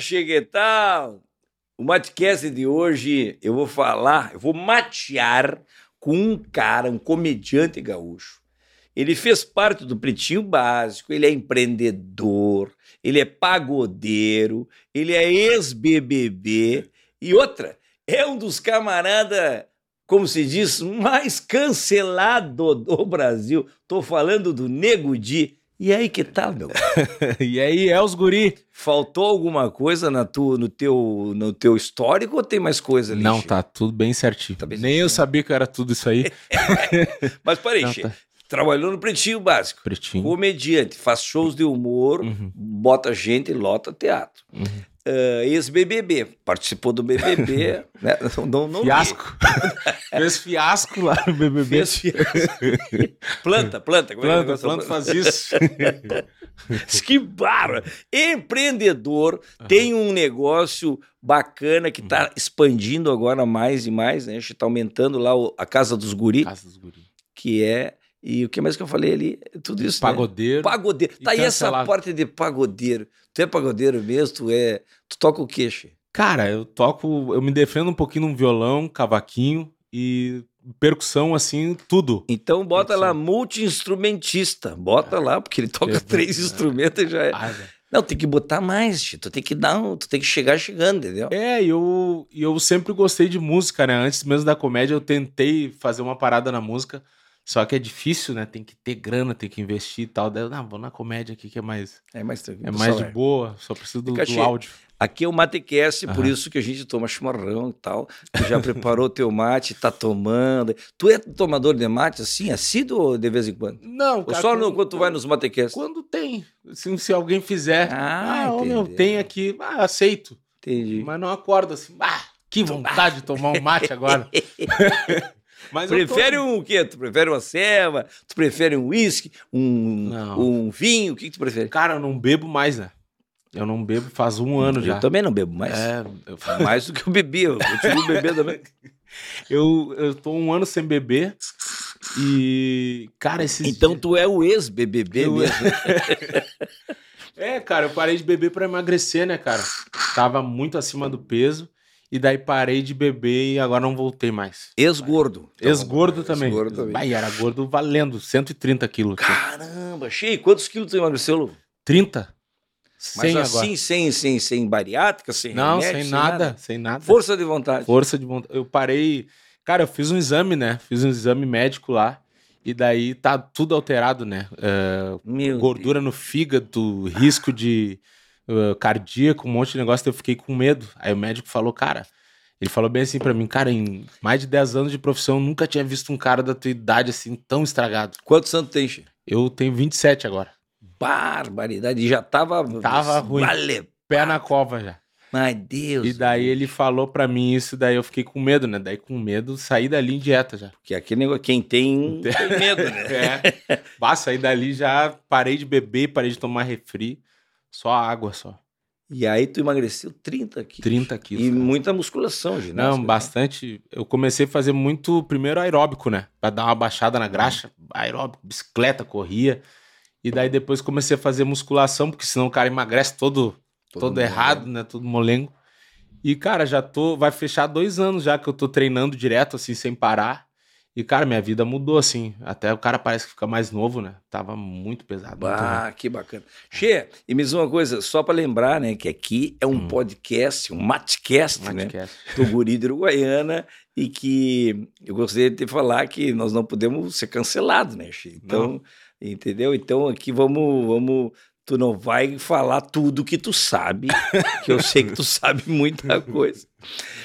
Cheguei tal. O Matcast de hoje eu vou falar, eu vou matear com um cara, um comediante gaúcho. Ele fez parte do Pretinho Básico, ele é empreendedor, ele é pagodeiro, ele é ex-BBB e outra, é um dos camarada, como se diz, mais cancelado do Brasil. Tô falando do Nego Di. E aí, que tal, meu? e aí, é os guri? Faltou alguma coisa na tua, no, teu, no teu histórico ou tem mais coisa ali? Não, tá tudo bem certinho. Tá bem Nem eu certinho. sabia que era tudo isso aí. Mas parei, Não, tá. trabalhou no Pretinho Básico. Pretinho. Comediante, faz shows de humor, Uhum. bota gente e lota teatro. Uhum. Ah, Ex-BBB, participou do BBB. né? não, não, Fiasco. Fez fiasco lá no BBB. Fez fiasco. planta, planta. como é que é Planta, planta faz isso. Que barra! Empreendedor, tem um negócio bacana que está expandindo agora mais e mais, né? A gente está aumentando lá o- a Casa dos Guri, Casa dos guri. que é... E o que mais que eu falei ali? Tudo isso, né? Pagodeiro. Pagodeiro. E Tá aí essa parte de pagodeiro. Tu é pagodeiro mesmo? Tu é... Tu toca o Che? Cara, eu toco, eu me defendo um pouquinho no violão, cavaquinho e percussão, assim, tudo. Então bota lá Percussão. multi-instrumentista. Bota lá, porque ele toca três é. instrumentos e já é. Ah. Não, tem que botar mais. Tu tem que dar um... Tu tem que chegar chegando, entendeu? É, e eu, eu sempre gostei de música, né? Antes mesmo da comédia, eu tentei fazer uma parada na música. Só que é difícil, né? Tem que ter grana, tem que investir e tal. Daí não, vou na comédia aqui que é mais, É mais tranquilo. é mais de boa. Só preciso do, do áudio. Aqui é o Matecast, por Aham. isso que a gente toma chimarrão e tal. Tu já preparou teu mate, tá tomando. Tu é tomador de mate assim, assíduo ou de vez em quando? Não, Ou cara, só no, quando- tu vai nos Matecasts? Quando tem. Assim, se alguém fizer. Ah, Ah, meu, tem aqui. Ah, aceito. Entendi. Mas não acordo assim. Ah, que vontade de tomar um mate agora. Mas eu Prefere tomo. um o quê? Tu prefere uma ceva? Tu prefere um uísque? Um, Não. um vinho? O que, que tu prefere? Cara, eu não bebo mais, né? Eu não bebo faz um ano já. Eu também não bebo mais. É, eu, Mais do que eu bebi. Eu continuo bebendo também. eu, eu tô um ano sem beber. E, cara, esses Então dias- tu é o ex-BBB Eu- mesmo. É, cara, eu parei de beber pra emagrecer, né, cara? Tava muito acima do peso. E daí parei de beber e agora não voltei mais. Ex-gordo. Ex-gordo também. Ex-gordo também. Vai, era gordo valendo, 130 quilos. Caramba, cheio. Quantos quilos tu emagreceu, Lu? 30? Mas 100 assim, agora. sem, sem, sem bariátrica, sem Não, remédio, sem nada, sem nada. Força de vontade. Força de vontade. Eu parei. Cara, eu fiz um exame, né? Fiz um exame médico lá. E daí tá tudo alterado, né? É, gordura no fígado, risco de uh, cardíaco, um monte de negócio. Eu fiquei com medo. Aí o médico falou, cara. Ele falou bem assim pra mim, cara, em mais de 10 anos de profissão, eu nunca tinha visto um cara da tua idade assim tão estragado. Quantos anos tem, Che? Eu tenho 27 agora. Barbaridade. E já tava... Tava ruim. Vale. Pé na cova já. Ai, Deus. E daí ele falou pra mim isso, daí eu fiquei com medo, né? Daí com medo, saí dali em dieta já. Que aquele negócio, quem tem, tem medo, né? É. Bah, saí dali já, parei de beber, parei de tomar refri. Só água só. E aí tu emagreceu 30 quilos. 30 quilos. E cara. muita musculação, ginástica. Não, bastante. Eu comecei a fazer muito, primeiro aeróbico, né? Pra dar uma baixada na graxa. Aeróbico, bicicleta, corria. E daí depois comecei a fazer musculação, porque senão o cara emagrece todo, todo, mundo, errado, né? Todo molengo. E, cara, já tô. Vai fechar dois anos já que eu tô treinando direto, assim, sem parar. E, cara, minha vida mudou, assim. Até o cara parece que fica mais novo, né? Tava muito pesado. Ah, que bacana. Che, e me diz uma coisa, só para lembrar, né, que aqui é um Hum. podcast, um matcast, né, Matcast. do Guri de Uruguaiana, e que eu gostaria de te falar que nós não podemos ser cancelados, né, Che? Então, entendeu? Então aqui vamos, vamos, tu não vai falar tudo que tu sabe, que eu sei que tu sabe muita coisa.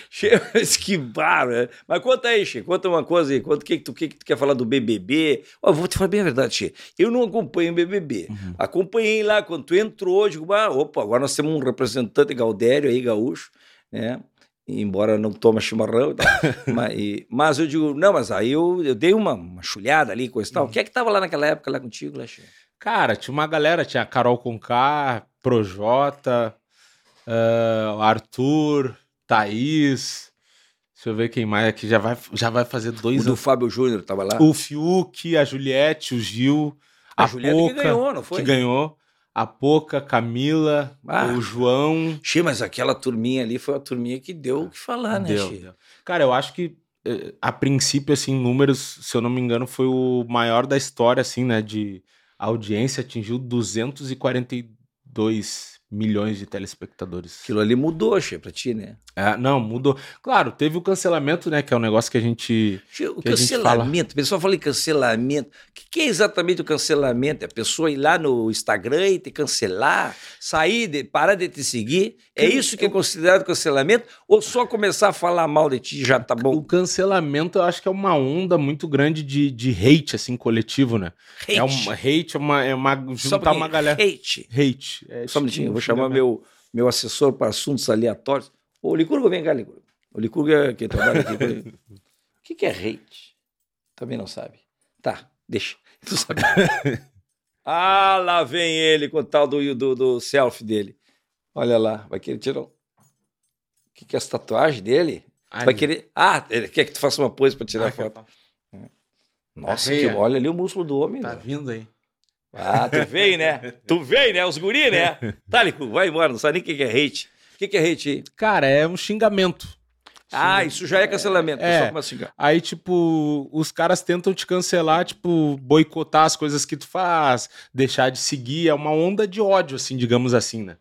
Che, mas que barra. né? Mas conta aí, Che, conta uma coisa aí, conta o que, que, tu, o que, que tu quer falar do BBB. Ó, vou te falar bem a verdade, Che, eu não acompanho o BBB. Uhum. Acompanhei lá, quando tu entrou, digo, ah, opa, agora nós temos um representante Gaudério aí, gaúcho, né? Embora não toma chimarrão tal. mas, e- mas eu digo, não, mas aí eu, eu dei uma, uma chulhada ali, coisa e tal. Uhum. Quem é que tava lá naquela época lá contigo, Lexê? Cara, tinha uma galera, tinha a Carol Conká, Projota, o Arthur, Thaís. Deixa eu ver quem mais aqui. Já vai, já vai fazer O dois do anos. Fábio Júnior tava lá. O Fiuk, a Juliette, o Gil, a a, Julieta Poca, que ganhou, não foi? que ganhou, a Poca, Camila, Ah. o João. Che, mas aquela turminha ali foi a turminha que deu o que falar, né, Deu. Cara, eu acho que eh, a princípio, assim, números, se eu não me engano, foi o maior da história, assim, né? De audiência, atingiu 242 milhões de telespectadores. Aquilo ali mudou, Che, pra ti, né? É, não, mudou. Claro, teve o cancelamento, né? Que é um negócio que a gente. Che, O Que a gente cancelamento, o pessoal fala em cancelamento. O que, que é exatamente o cancelamento? É a pessoa ir lá no Instagram e te cancelar, sair, de, parar de te seguir? É isso que é considerado cancelamento? Ou só começar a falar mal de ti já tá O bom? cancelamento, eu acho que é uma onda muito grande de, de hate, assim, coletivo, né? É um hate, é uma. É uma juntar porque uma galera. Hate. Hate. É, Só um minutinho, eu vou chamar meu, meu assessor para assuntos aleatórios. Ô, Licurgo, vem cá, Licurgo. O Licurgo é que trabalha aqui. o que, que é hate? Também não sabe. Tá, deixa. Tu sabe. ah, lá vem ele com o tal do, do, do selfie dele. Olha lá, vai querer tirar. O que, que é essa tatuagem dele? Ai, vai querer... Ah, ele quer que tu faça uma pose para tirar ai, foto. Nossa, Arreia. que... olha ali o músculo do homem. Tá né? vindo aí. Ah, tu vem, né? Tu vem, né? Os guri, né? Tá, Lico, vai embora, não sabe nem o que que é hate. O que que é hate aí? Cara, é um xingamento. Ah, isso já é cancelamento. É. a. Aí, tipo, os caras tentam te cancelar, tipo, boicotar as coisas que tu faz, deixar de seguir. É uma onda de ódio, assim, digamos assim, né?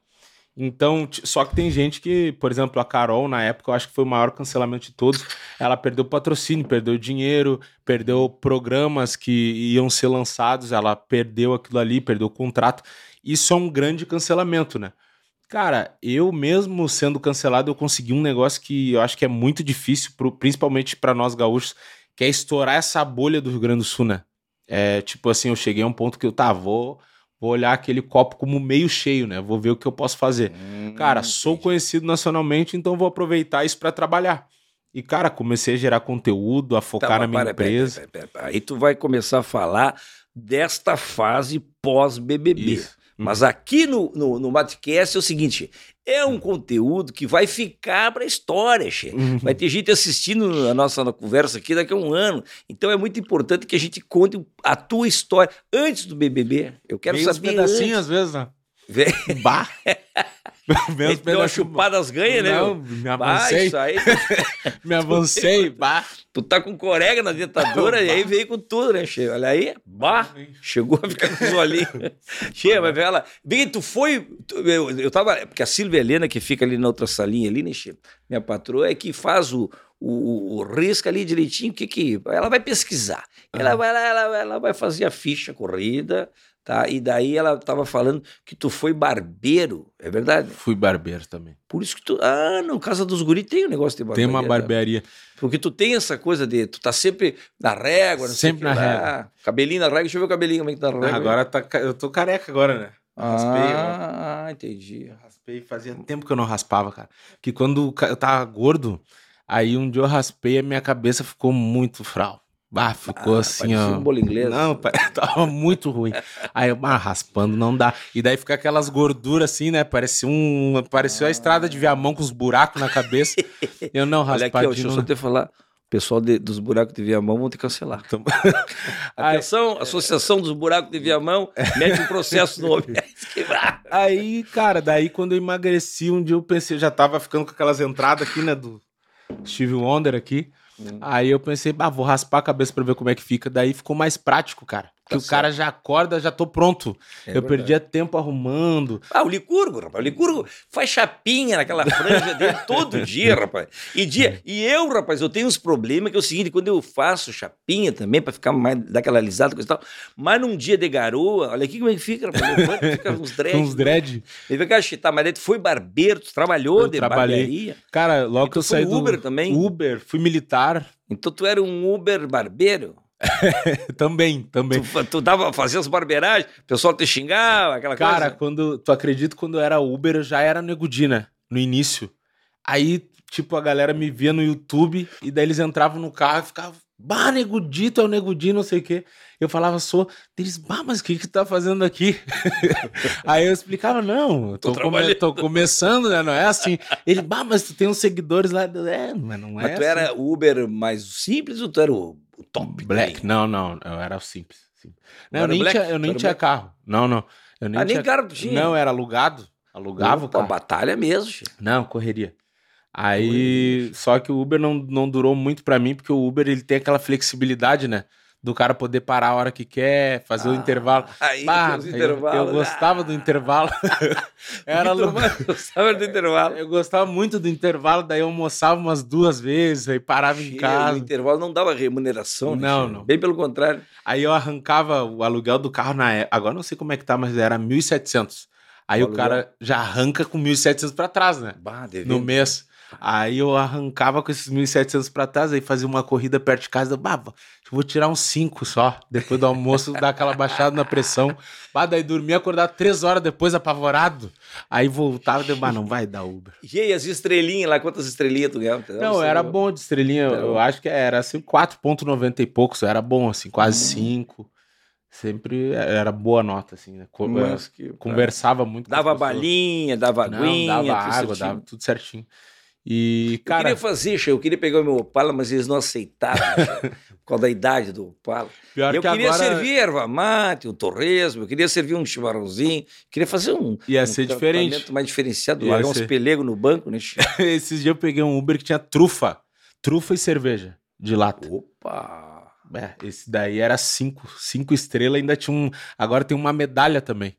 Então, só que tem gente que, por exemplo, a Carol, na época, eu acho que foi o maior cancelamento de todos. Ela perdeu patrocínio, perdeu dinheiro, perdeu programas que iam ser lançados, ela perdeu aquilo ali, perdeu o contrato. Isso é um grande cancelamento, né? Cara, eu mesmo sendo cancelado, eu consegui um negócio que eu acho que é muito difícil, pro- principalmente para nós gaúchos, que é estourar essa bolha do Rio Grande do Sul, né? É tipo assim, eu cheguei a um ponto que eu, tá, vou olhar aquele copo como meio cheio, né? Vou ver o que eu posso fazer. Cara, sou conhecido nacionalmente, então vou aproveitar isso para trabalhar. E, cara, comecei a gerar conteúdo, a Tá, focar mas na minha para, empresa. pera, pera, pera. Aí tu vai começar a falar desta fase pós-BBB. Mas aqui no, no, no Matcast é o seguinte: é um conteúdo que vai ficar para a história, che. Uhum. Vai ter gente assistindo a nossa conversa aqui daqui a um ano. Então é muito importante que a gente conte a tua história antes do BBB. Eu quero uns saber pedacinhos, antes. às vezes, né? Vem, Bah! Vem deu uma pedacinhos. chupada as ganhas, né? Não, me Bah, avancei, isso aí, me avancei, bah. tu tá com corega na dentadura e aí veio com tudo, né, Che? Olha aí, bah, chegou a ficar com os olhinhos. che, mas ela, bem, tu foi, tu- eu, eu tava, porque a Silvia Helena, que fica ali na outra salinha ali, né, Che? Minha patroa é que faz o, o, o risco ali direitinho, o que que, ela vai pesquisar, ela, vai, ela, ela, ela vai fazer a ficha corrida, tá? E daí ela tava falando que tu foi barbeiro, é verdade? Fui barbeiro também. Por isso que tu, ah, no Casa dos Guri tem um negócio de Tem barbearia. uma né? barbearia. Porque tu tem essa coisa de. Tu tá sempre na régua, não Sempre sei o na lá. Cabelinho na régua, deixa eu ver o cabelinho como é que tá na régua. Ah, agora tá, eu tô careca agora, né? Raspei. Ah, entendi. Raspei, fazia tempo que eu não raspava, cara. Que quando eu tava gordo, aí um dia eu raspei e a minha cabeça ficou muito fral. Ah, ficou Ah, assim, ó. um bolo inglês. Não, pa- tava muito ruim. Aí eu, ah, raspando não dá. E daí fica aquelas gorduras assim, né? Parecia um. Parecia a estrada de Viamão com os buracos na cabeça. Eu não, Olha aqui, ó, deixa eu raspadinho. só te falar. O pessoal de- dos buracos de Viamão vão te cancelar. Então- Atenção, Associação dos Buracos de Viamão, mete um processo no homem. Aí, cara, daí quando eu emagreci, um dia eu pensei, eu já tava ficando com aquelas entradas aqui, né, do Steve Wonder aqui. Hum. Aí eu pensei, bah, vou raspar a cabeça pra ver como é que fica. Daí ficou mais prático, cara. Que Tá o cara já acorda, já tô pronto. É eu verdade. perdia tempo arrumando. Ah, o Licurgo, rapaz. O Licurgo faz chapinha naquela franja dele todo dia, rapaz. E, dia, e eu, rapaz, eu tenho uns problemas que é o seguinte: quando eu faço chapinha também, pra ficar mais daquela alisada, coisa e tal, mas num dia de garoa, olha aqui como é que fica, rapaz. Levanta, fica uns Com dreads. uns dread. Ele vai tá, mas tu foi barbeiro, tu trabalhou Eu de trabalhei. barbearia. Cara, logo que eu tu foi saí do Uber também? Uber, fui militar. Então tu era um Uber barbeiro. também, também. Tu, tu dava, fazia as barbeiragens, o pessoal te xingava, aquela Cara, coisa. quando. Tu acredita quando eu era Uber, eu já era negudina no início. Aí, tipo, a galera me via no YouTube e daí eles entravam no carro e ficavam. Bah, negudito, é o negudinho, não sei o quê. Eu falava, sou. Eles, bah, mas o que que tu tá fazendo aqui? Aí eu explicava, não, eu tô, Tô come- tô começando, né? Não é assim. Ele, bah, mas tu tem uns seguidores lá. É, mas não é. Mas tu assim. era Uber mais simples ou tu era o, o top? Black. Não, não, eu era o simples. simples. Não eu nem black? tinha, eu nem tinha black? carro. Não, não. Eu Ah, nem carro tinha? Não, era alugado. Alugava o Opa, carro. batalha mesmo, che. Não, correria. Aí, só que o Uber não, não durou muito pra mim, porque o Uber ele tem aquela flexibilidade, né? Do cara poder parar a hora que quer, fazer o Ah, intervalo. Aí, Bah, eu-. Eu, gostava do intervalo. Era louco. Gostava do intervalo. Eu gostava muito do intervalo, daí eu almoçava umas duas vezes, aí parava em Che, O casa. intervalo não dava remuneração, né, Não. Bem pelo contrário. Aí eu arrancava o aluguel do carro na época. Agora não sei como é que tá, mas era 1.700. Aí O o, cara já arranca com 1.700 pra trás, né? Bah, devendo. No mês. Aí eu arrancava com esses 1.700 pra trás, aí fazia uma corrida perto de casa. Bah, vou tirar uns 5 só. Depois do almoço, dar aquela baixada na pressão. Bah, daí dormia, acordar três horas depois, apavorado. Aí voltava e bah, não vai dar Uber. E aí, as estrelinhas lá, quantas estrelinhas tu ganhava? Não, era bom de estrelinha. Eu, eu acho que era assim, 4,90 e poucos. Era bom, assim, quase 5. Sempre era boa nota, assim, né? Mas que- Conversava muito com as Dava balinha, dava Não, aguinha, dava tudo água, certinho. dava tudo certinho. E, Eu cara, queria fazer, eu queria pegar o meu Opala, mas eles não aceitaram, causa da idade do Opala. pior eu que queria agora servir erva mate, um torresmo, eu queria servir um chimarrãozinho, queria fazer um, ia um ser diferente. mais diferenciado, Ia largar uns ser. pelegos no banco, né? Esses dias eu peguei um Uber que tinha trufa. Trufa e cerveja de lata. Opa! É, esse daí era cinco, cinco estrelas, ainda tinha um. Agora tem uma medalha também.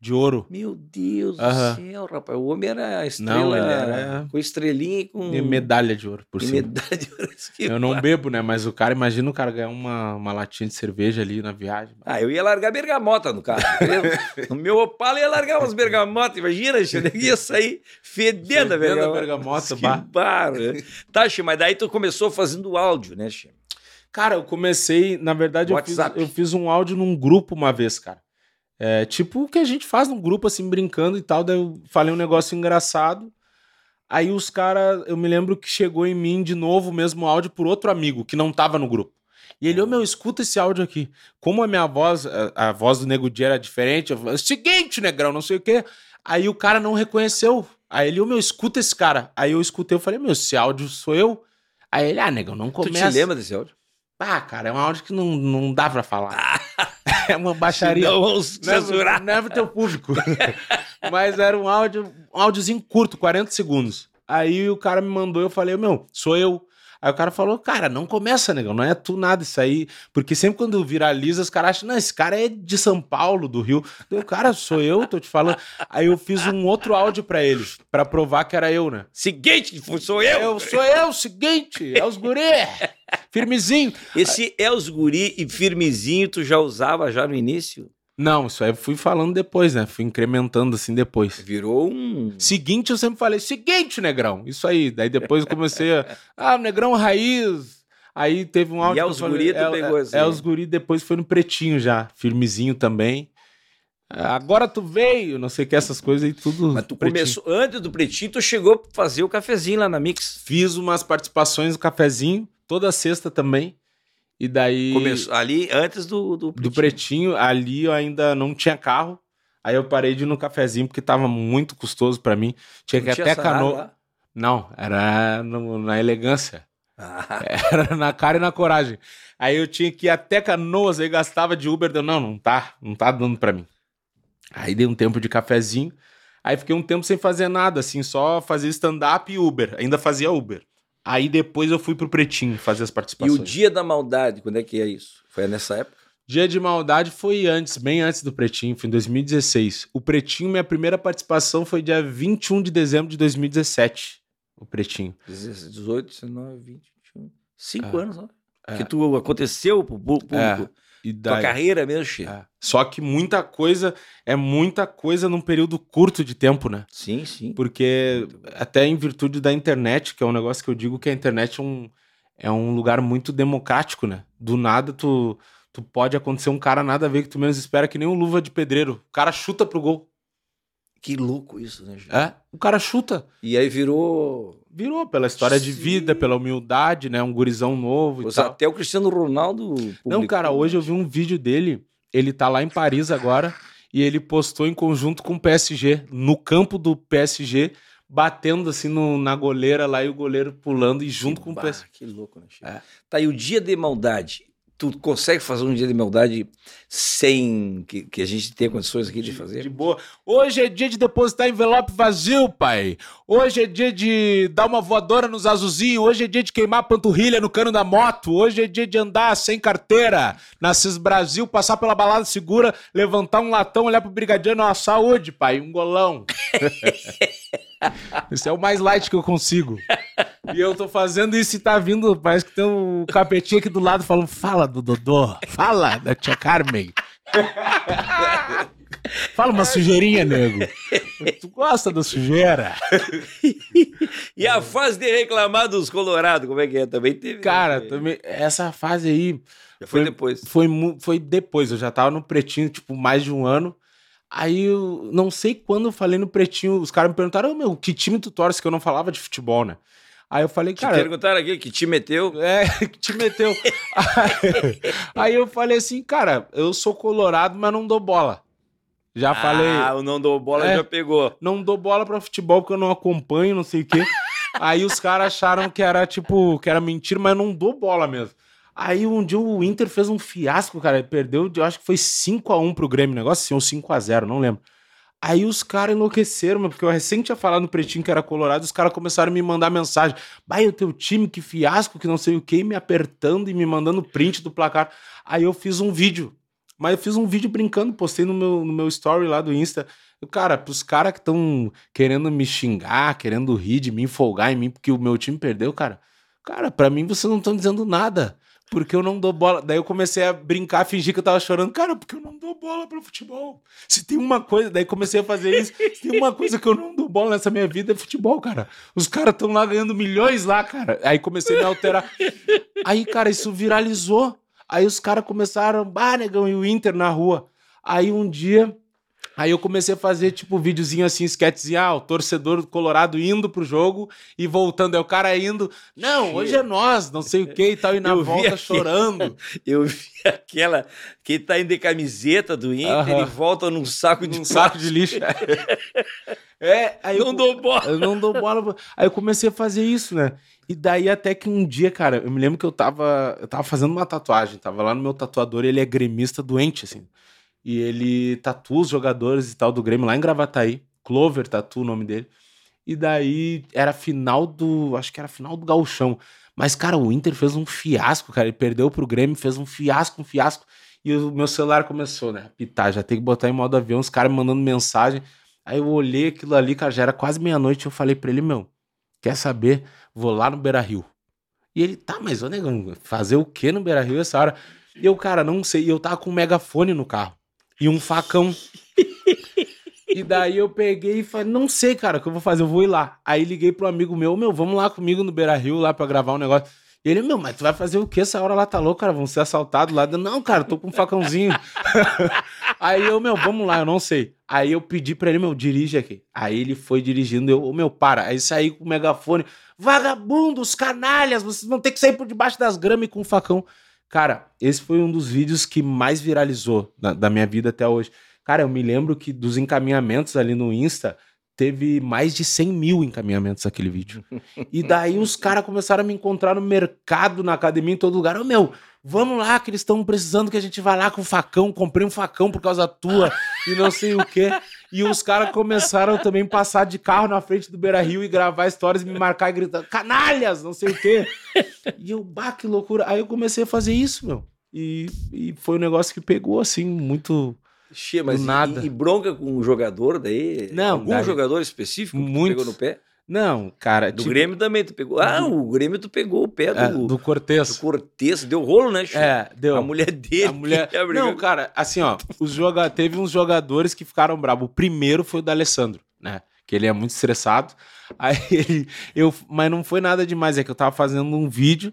De ouro. Meu Deus Aham. do céu, rapaz. O homem era estrela Não, ele era- com estrelinha e com E medalha de ouro por e cima. medalha de ouro. Que Eu não bar- bebo, né? Mas o cara, imagina o cara ganhar uma, uma latinha de cerveja ali na viagem. Ah, eu ia largar bergamota no carro. entendeu? no meu Opala eu ia largar umas bergamotas. Imagina, eu ia sair fedendo a Fedendo a bergamota. bergamota, que bah. barro, né? Tá, che, mas daí tu começou fazendo áudio, né, che? Cara, eu comecei, na verdade, eu fiz, eu fiz um áudio num grupo uma vez, cara. É, tipo o que a gente faz num grupo, assim, brincando e tal. Daí eu falei um negócio engraçado. Aí os caras, eu me lembro que chegou em mim de novo o mesmo áudio por outro amigo que não tava no grupo. E ele, ô meu, escuta esse áudio aqui. Como a minha voz, a, a voz do Nego Di era diferente, eu falei, seguinte, negrão, não sei o quê. Aí o cara não reconheceu. Aí ele, ô meu, escuta esse cara. Aí eu escutei, eu falei, meu, esse áudio sou eu. Aí ele, ah, negão, não Tu começa. te lembra desse áudio? Ah, cara, é um áudio que não, não dá pra falar. é uma baixaria. Não, vamos é- censurar. não é pro teu público. Mas era um áudio, um áudiozinho curto, 40 segundos. Aí o cara me mandou, eu falei, meu, sou eu. Aí o cara falou, cara, não começa, negão, não é tu nada isso aí. Porque sempre quando viraliza, os caras acham, não, esse cara é de São Paulo, do Rio. Eu, cara, sou eu, tô te falando. Aí eu fiz um outro áudio pra ele, pra provar que era eu, né? Seguinte, sou eu. Eu sou eu, seguinte, é os guri, firmezinho. Esse é os guri e firmezinho tu já usava já no início? Não, isso aí eu fui falando depois, né? Fui incrementando assim depois. Virou um... Seguinte, eu sempre falei, seguinte, negrão. Isso aí. Daí depois eu comecei a. Ah, negrão raiz. Aí teve um áudio. é que eu os guri, tu é, pegou é, assim. é os guri, depois foi no pretinho já. Firmezinho também. Agora tu veio, não sei o que, essas coisas aí, tudo. Mas tu pretinho. começou, antes do Pretinho, tu chegou a fazer o cafezinho lá na Mix. Fiz umas participações no cafezinho, toda sexta também. E daí. Começou ali antes do, do do pretinho, ali eu ainda não tinha carro. Aí eu parei de ir no cafezinho porque tava muito custoso pra mim. Tinha que Não ir tinha até canoa. Não, era no- na elegância. Ah, Era na cara e na coragem. Aí eu tinha que ir até Canoas, aí gastava de Uber. Deu, não, não tá, não tá dando pra mim. Aí dei um tempo de cafezinho. Aí fiquei um tempo sem fazer nada, assim, só fazia stand-up e Uber. Ainda fazia Uber. Aí depois eu fui pro Pretinho fazer as e participações. o Dia da Maldade, quando é que é isso? Foi nessa época? Dia de Maldade foi antes, bem antes do Pretinho, foi em 2016. O Pretinho, minha primeira participação foi dia 21 de dezembro de 2017. O Pretinho. 18, 19, 20, 21. Cinco É. anos, ó. É. Que tu aconteceu pro público. É, E Tua daí- carreira mesmo, Chico. É. Só que muita coisa, é muita coisa num período curto de tempo, né? Sim, sim. Porque até em virtude da internet, que é um negócio que eu digo que a internet é um, é um lugar muito democrático, né? Do nada tu, tu pode acontecer um cara nada a ver que tu menos espera, que nem um luva de pedreiro. O cara chuta pro gol. Que louco isso, né, Chico? É, o cara chuta. E aí virou. Virou pela história de Sim. vida, pela humildade, né? Um gurizão novo e Você tal. até o Cristiano Ronaldo. Não, cara, hoje eu vi um vídeo dele. Ele tá lá em Paris agora e ele postou em conjunto com o PSG, no campo do PSG, batendo assim no- na goleira lá e o goleiro pulando e junto com o Bah, PSG. Que louco, né, Chico? É. Tá, e o dia de maldade? Tu consegue fazer um dia de maldade sem que, que a gente tenha condições aqui de fazer? De boa. Hoje é dia de depositar envelope vazio, pai. Hoje é dia de dar uma voadora nos azulzinhos. Hoje é dia de queimar panturrilha no cano da moto. Hoje é dia de andar sem carteira na CIS Brasil, passar pela balada segura, levantar um latão, olhar pro brigadiano, ó, saúde, pai, um golão. Esse é o mais light que eu consigo. E eu tô fazendo isso e tá vindo, parece que tem um capetinho aqui do lado falando: fala do Dodô, fala da tia Carmen. Fala uma sujeirinha, nego. Tu gosta da sujeira? e a fase de reclamar dos Colorado, como é que é? Também teve. Cara, também, essa fase aí. Já foi, foi depois. Foi, foi depois, eu já tava no pretinho, tipo, mais de um ano. Aí eu não sei quando eu falei no pretinho, os caras me perguntaram, oh, meu, que time tu torce? Que eu não falava de futebol, né? Aí eu falei, cara. Te perguntaram aqui que te meteu. É, que te meteu. aí, aí, eu falei assim, cara, eu sou colorado, mas não dou bola. Já ah, falei. Ah, o não dou bola é, já pegou. Não dou bola pra futebol porque eu não acompanho, não sei o quê. aí os caras acharam que era tipo, que era mentira, mas não dou bola mesmo. Aí um dia o Inter fez um fiasco, cara. Perdeu, eu acho que foi 5 a 1 pro Grêmio, negócio assim, ou 5 a 0 não lembro. Aí os caras enlouqueceram, porque eu recém tinha falado no Pretinho que era colorado, os caras começaram a me mandar mensagem. Vai, o teu time, que fiasco, que não sei o que, me apertando e me mandando print do placar. Aí eu fiz um vídeo. Mas eu fiz um vídeo brincando, postei no meu, no meu story lá do Insta. Cara, pros caras que estão querendo me xingar, querendo rir de mim, folgar em mim, porque o meu time perdeu, cara. Cara, para mim vocês não estão dizendo nada porque eu não dou bola. Daí eu comecei a brincar, fingir que eu tava chorando. Cara, porque eu não dou bola para futebol. Se tem uma coisa, daí comecei a fazer isso. Se tem uma coisa que eu não dou bola nessa minha vida é futebol, cara. Os caras estão lá ganhando milhões lá, cara. Aí comecei a me alterar. Aí, cara, isso viralizou. Aí os caras começaram, bah, negão, e o Inter na rua. Aí um dia Aí eu comecei a fazer, tipo, videozinho assim, sketchzinho, ah, o torcedor colorado indo pro jogo e voltando. É o cara indo, não, hoje é nós, não sei o que e tal, e na eu volta chorando. Eu vi aquela que tá indo de camiseta do Inter e volta num saco de, num saco de lixo. é, aí não eu, dou bola. Eu não dou bola. Aí eu comecei a fazer isso, né? E daí até que um dia, cara, eu me lembro que eu tava, eu tava fazendo uma tatuagem, tava lá no meu tatuador, ele é gremista doente, assim. E ele tatua os jogadores e tal do Grêmio lá em Gravataí. Clover tatua o nome dele. E daí era final do. Acho que era final do Galchão. Mas, cara, o Inter fez um fiasco, cara. Ele perdeu pro Grêmio, fez um fiasco, um fiasco. E o meu celular começou, né? Pitar, já tem que botar em modo avião, os caras me mandando mensagem. Aí eu olhei aquilo ali, cara, já era quase meia-noite. Eu falei pra ele, meu, quer saber? Vou lá no Beira Rio. E ele, tá, mas ô negão, fazer o que no Beira Rio essa hora? E eu, cara, não sei. E eu tava com um megafone no carro e um facão. E daí eu peguei e falei, não sei, cara, o que eu vou fazer? Eu vou ir lá. Aí liguei pro amigo meu, meu, vamos lá comigo no Beira Rio lá pra gravar um negócio. E ele, meu, mas tu vai fazer o quê? Essa hora lá tá louco, cara? Vão ser assaltados lá. Não, cara, tô com um facãozinho. aí eu, meu, vamos lá, eu não sei. Aí eu pedi pra ele, meu, dirige aqui. Aí ele foi dirigindo, eu, meu, para. Aí saí com o megafone. Vagabundos, canalhas, vocês vão ter que sair por debaixo das gramas e com um facão. Cara, esse foi um dos vídeos que mais viralizou da, da minha vida até hoje. Cara, eu me lembro que dos encaminhamentos ali no Insta, teve mais de 100 mil encaminhamentos aquele vídeo. E daí os caras começaram a me encontrar no mercado, na academia, em todo lugar. Ô, oh, meu, vamos lá, que eles estão precisando que a gente vá lá com facão. Comprei um facão por causa tua e não sei o quê. E os caras começaram também a passar de carro na frente do Beira Rio e gravar histórias e me marcar e gritar, canalhas, não sei o quê. E eu, bah, que loucura. Aí eu comecei a fazer isso, meu. E, e foi um negócio que pegou, assim, muito Xê, mas nada. E, e, bronca com o jogador daí? Não. Algum jogador específico muito, pegou no pé? Não, cara. Do tipo, Grêmio também tu pegou. Ah, o Grêmio tu pegou o pé é, do. do Cortez. Do Cortez. Deu rolo, né, Chico? É, deu. A mulher dele. A mulher... Não, cara, assim, ó. Os joga... Teve uns jogadores que ficaram bravos. O primeiro foi o da Alessandro, né? Que ele é muito estressado. Aí ele. Eu... Mas não foi nada demais. É que eu tava fazendo um vídeo.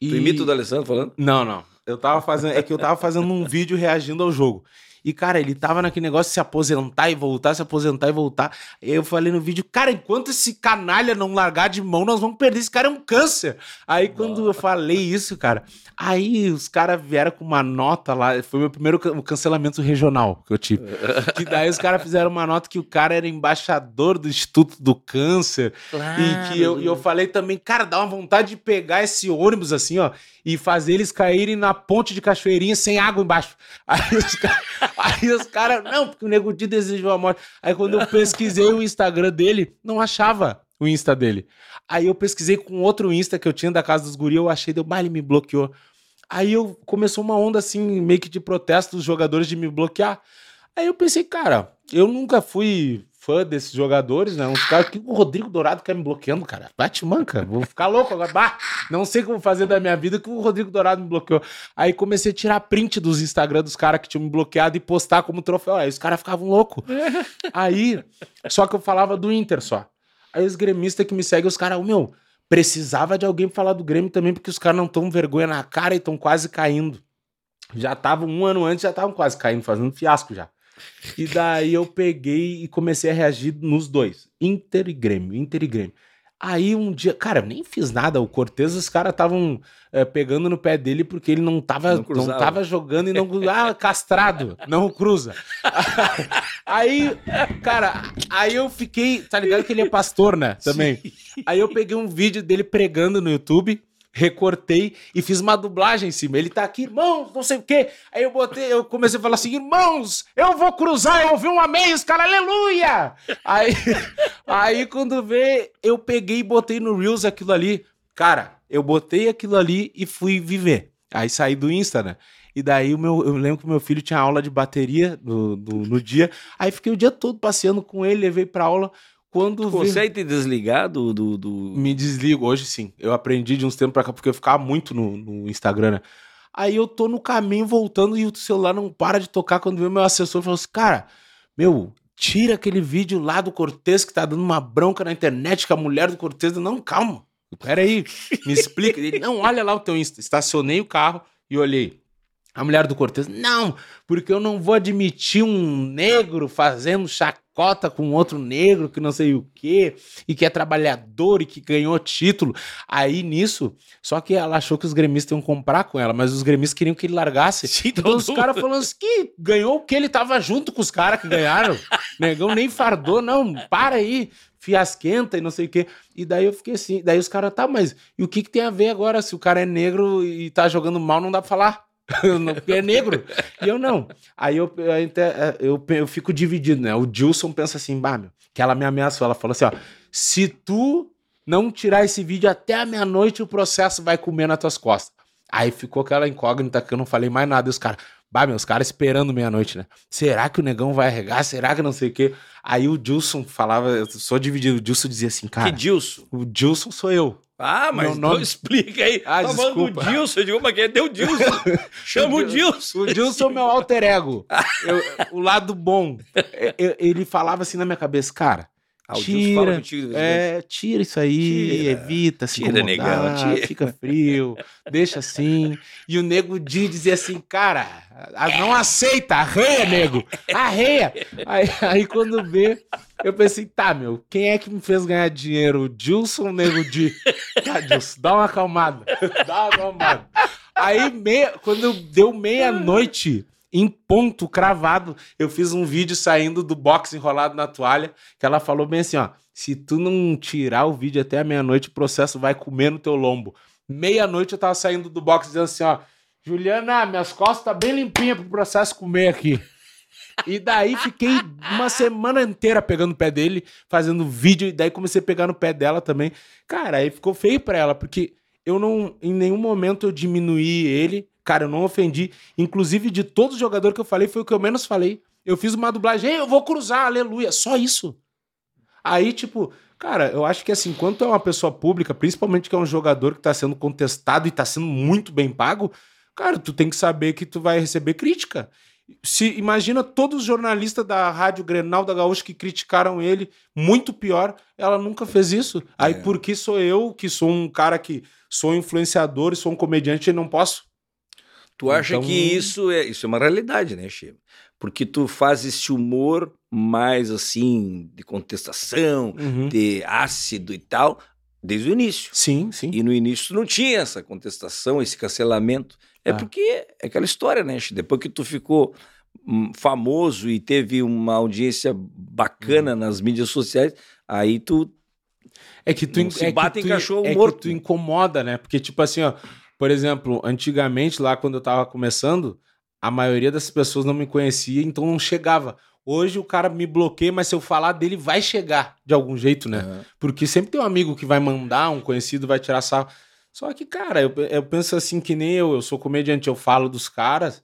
E... Tu imita o da Alessandro falando? Não, não. Eu tava fazendo. É que eu tava fazendo um vídeo reagindo ao jogo. E, cara, ele tava naquele negócio de se aposentar e voltar, se aposentar e voltar. Eu falei no vídeo, cara, enquanto esse canalha não largar de mão, nós vamos perder. Esse cara é um câncer. Aí, quando eu falei isso, cara, aí os caras vieram com uma nota lá. Foi meu primeiro can- cancelamento regional que eu tive. que daí os caras fizeram uma nota que o cara era embaixador do Instituto do Câncer. E que eu, e eu falei também, cara, dá uma vontade de pegar esse ônibus assim, ó, e fazer eles caírem na ponte de Cachoeirinha sem água embaixo. Aí os caras, aí os cara, não, porque o Nego Di desejou a morte. Aí quando eu pesquisei o Instagram dele, não achava o Insta dele. Aí eu pesquisei com outro Insta que eu tinha da casa dos guri, eu achei, deu, bah, ele me bloqueou. Aí eu começou uma onda assim, meio que de protesto dos jogadores de me bloquear. Aí eu pensei, cara, eu nunca fui fã desses jogadores, né? Uns caras que o Rodrigo Dourado quer me bloqueando, cara. Bate manca, vou ficar louco agora. Bah, não sei o que eu vou fazer da minha vida que o Rodrigo Dourado me bloqueou. Aí comecei a tirar print dos Instagram dos caras que tinham me bloqueado e postar como troféu. Aí os caras ficavam loucos. Aí, só que eu falava do Inter só. Aí os gremistas que me seguem, os caras, "Ô, meu, precisava de alguém falar do Grêmio também, porque os caras não estão vergonha na cara e estão quase caindo. Já estavam um ano antes, já estavam quase caindo, fazendo fiasco já. E daí eu peguei e comecei a reagir nos dois. Inter e Grêmio, Inter e Grêmio. Aí um dia, cara, eu nem fiz nada. O Cortez, os caras estavam eh, pegando no pé dele porque ele não tava, Não não tava jogando e não. Ah, castrado, não cruza. Aí, cara, aí eu fiquei. Tá ligado que ele é pastor, né? Também. Aí eu peguei um vídeo dele pregando no YouTube, recortei e fiz uma dublagem em cima. Ele tá aqui, irmãos, não sei o quê. Aí eu botei, eu comecei a falar assim, irmãos, eu vou cruzar, eu ouvi um amém, os caras, aleluia! Aí, aí quando vê, eu peguei e botei no Reels aquilo ali. Cara, eu botei aquilo ali e fui viver. Aí saí do Insta, né? E daí o meu, eu lembro que o meu filho tinha aula de bateria no, no, no dia. Aí fiquei o dia todo passeando com ele, levei pra aula. Quando Tu consegue te desligar do. do, do- me desligo hoje sim. Eu aprendi de uns tempos pra cá, porque eu ficava muito no, no Instagram, né? Aí eu tô no caminho voltando e o celular não para de tocar. Quando veio meu assessor falou assim: Cara, meu, tira aquele vídeo lá do Cortez que tá dando uma bronca na internet com a mulher do Cortez. Não, calma. Peraí, me explica. Ele, não, olha lá o teu Insta. Estacionei o carro e olhei. A mulher do Cortez, não, porque eu não vou admitir um negro fazendo chacota com outro negro que não sei o quê, e que é trabalhador e que ganhou título. Aí nisso, só que ela achou que os gremistas iam comprar com ela, mas os gremistas queriam que ele largasse. Sim, Então os caras falando assim, que ganhou o que ele tava junto com os caras que ganharam. Negão nem fardou, não, para aí, fiasquenta e não sei o quê. E daí eu fiquei assim, daí os caras, tá, mas e o que que tem a ver agora se o cara é negro e tá jogando mal, não dá pra falar. Porque é negro. E eu não. Aí eu, eu, eu, eu fico dividido, né? O Dilson pensa assim, bah, meu, que ela me ameaçou. Ela falou assim: ó, se tu não tirar esse vídeo até a meia-noite, o processo vai comer nas tuas costas. Aí ficou aquela incógnita que eu não falei mais nada. E os caras, bah, meu, os caras esperando meia-noite, né? Será que o negão vai arregar? Será que não sei o quê? Aí o Dilson falava, eu sou dividido. O Dilson dizia assim, cara, Que Dilson. o Dilson sou eu. Ah, mas Meu nome- não explica aí. Ah, tá falando desculpa. do Dilson. Eu digo, mas quem é teu Dilson? Chama o Dilson. O Dilson é o meu alter ego. Eu- o lado bom. Eu- ele falava assim na minha cabeça, cara. Ah, Tira, contigo de é, tira isso aí, Tira. evita, se Tira, negão, tira. fica frio, deixa assim. E o nego Di dizia assim, cara, não aceita, arreia, nego, arreia. Aí, aí quando vê, eu pensei, tá, meu, quem é que me fez ganhar dinheiro? O Dilson ou o nego Di? Tá, Dilson, dá uma acalmada, dá uma acalmada. Aí, meia, quando deu meia-noite, em ponto cravado, eu fiz um vídeo saindo do box enrolado na toalha, que ela falou bem assim, ó, se tu não tirar o vídeo até a meia-noite, o processo vai comer no teu lombo. Meia-noite eu tava saindo do box dizendo assim, ó, Juliana, minhas costas tá bem limpinhas pro processo comer aqui. E daí fiquei uma semana inteira pegando o pé dele, fazendo vídeo, e daí comecei a pegar no pé dela também. Cara, aí ficou feio pra ela, porque eu não, em nenhum momento eu diminuí ele, cara, eu não ofendi. Inclusive, de todos os jogadores que eu falei, foi o que eu menos falei. Eu fiz uma dublagem, "Ei, eu vou cruzar, aleluia, só isso. Aí, tipo, cara, eu acho que assim, quando tu é uma pessoa pública, principalmente que é um jogador que tá sendo contestado e tá sendo muito bem pago, cara, tu tem que saber que tu vai receber crítica. Se imagina todos os jornalistas da Rádio Grenal da Gaúcha que criticaram ele, muito pior, ela nunca fez isso. Aí É. por que sou eu, que sou um cara que sou influenciador e sou um comediante e não posso? Tu acha Então- que isso é, isso é uma realidade, né, Chico? porque tu faz esse humor mais assim, de contestação, Uhum. de ácido e tal, desde o início. Sim, sim. E no início tu não tinha essa contestação, esse cancelamento. É Ah. porque é aquela história, né? Che? Depois que tu ficou hum, famoso e teve uma audiência bacana Uhum. nas mídias sociais, aí tu É que tu, Não se é bate que em tu, cachorro é que morto, tu né? incomoda, né? Porque, tipo assim, ó, por exemplo, antigamente, lá quando eu tava começando, a maioria das pessoas não me conhecia, então não chegava. Hoje o cara me bloqueia, mas se eu falar dele, vai chegar de algum jeito, né? Aham. Porque sempre tem um amigo que vai mandar, um conhecido vai tirar sarro. Só que, cara, eu, eu penso assim que nem eu, eu sou comediante, eu falo dos caras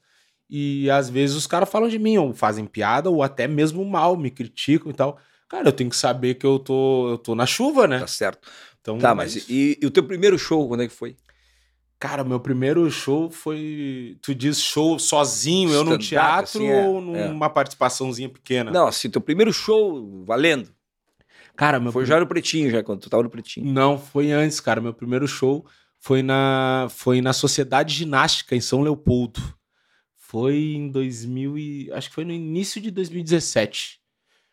e às vezes os caras falam de mim, ou fazem piada, ou até mesmo mal, me criticam e tal. Cara, eu tenho que saber que eu tô, eu tô na chuva, né? tá certo. Então, Tá, é mas isso. e, e o teu primeiro show, quando é que foi? Cara, meu primeiro show foi. Tu diz show sozinho, eu num Stand-up, teatro assim, é, ou numa participaçãozinha pequena? Não, assim, teu primeiro show valendo. Cara, meu Foi já no Pretinho, já, quando tu tava no Pretinho. Não, foi antes, cara. Meu primeiro show foi na, foi na Sociedade Ginástica, em São Leopoldo. Foi em 2000 e... Acho que foi no início de 2017.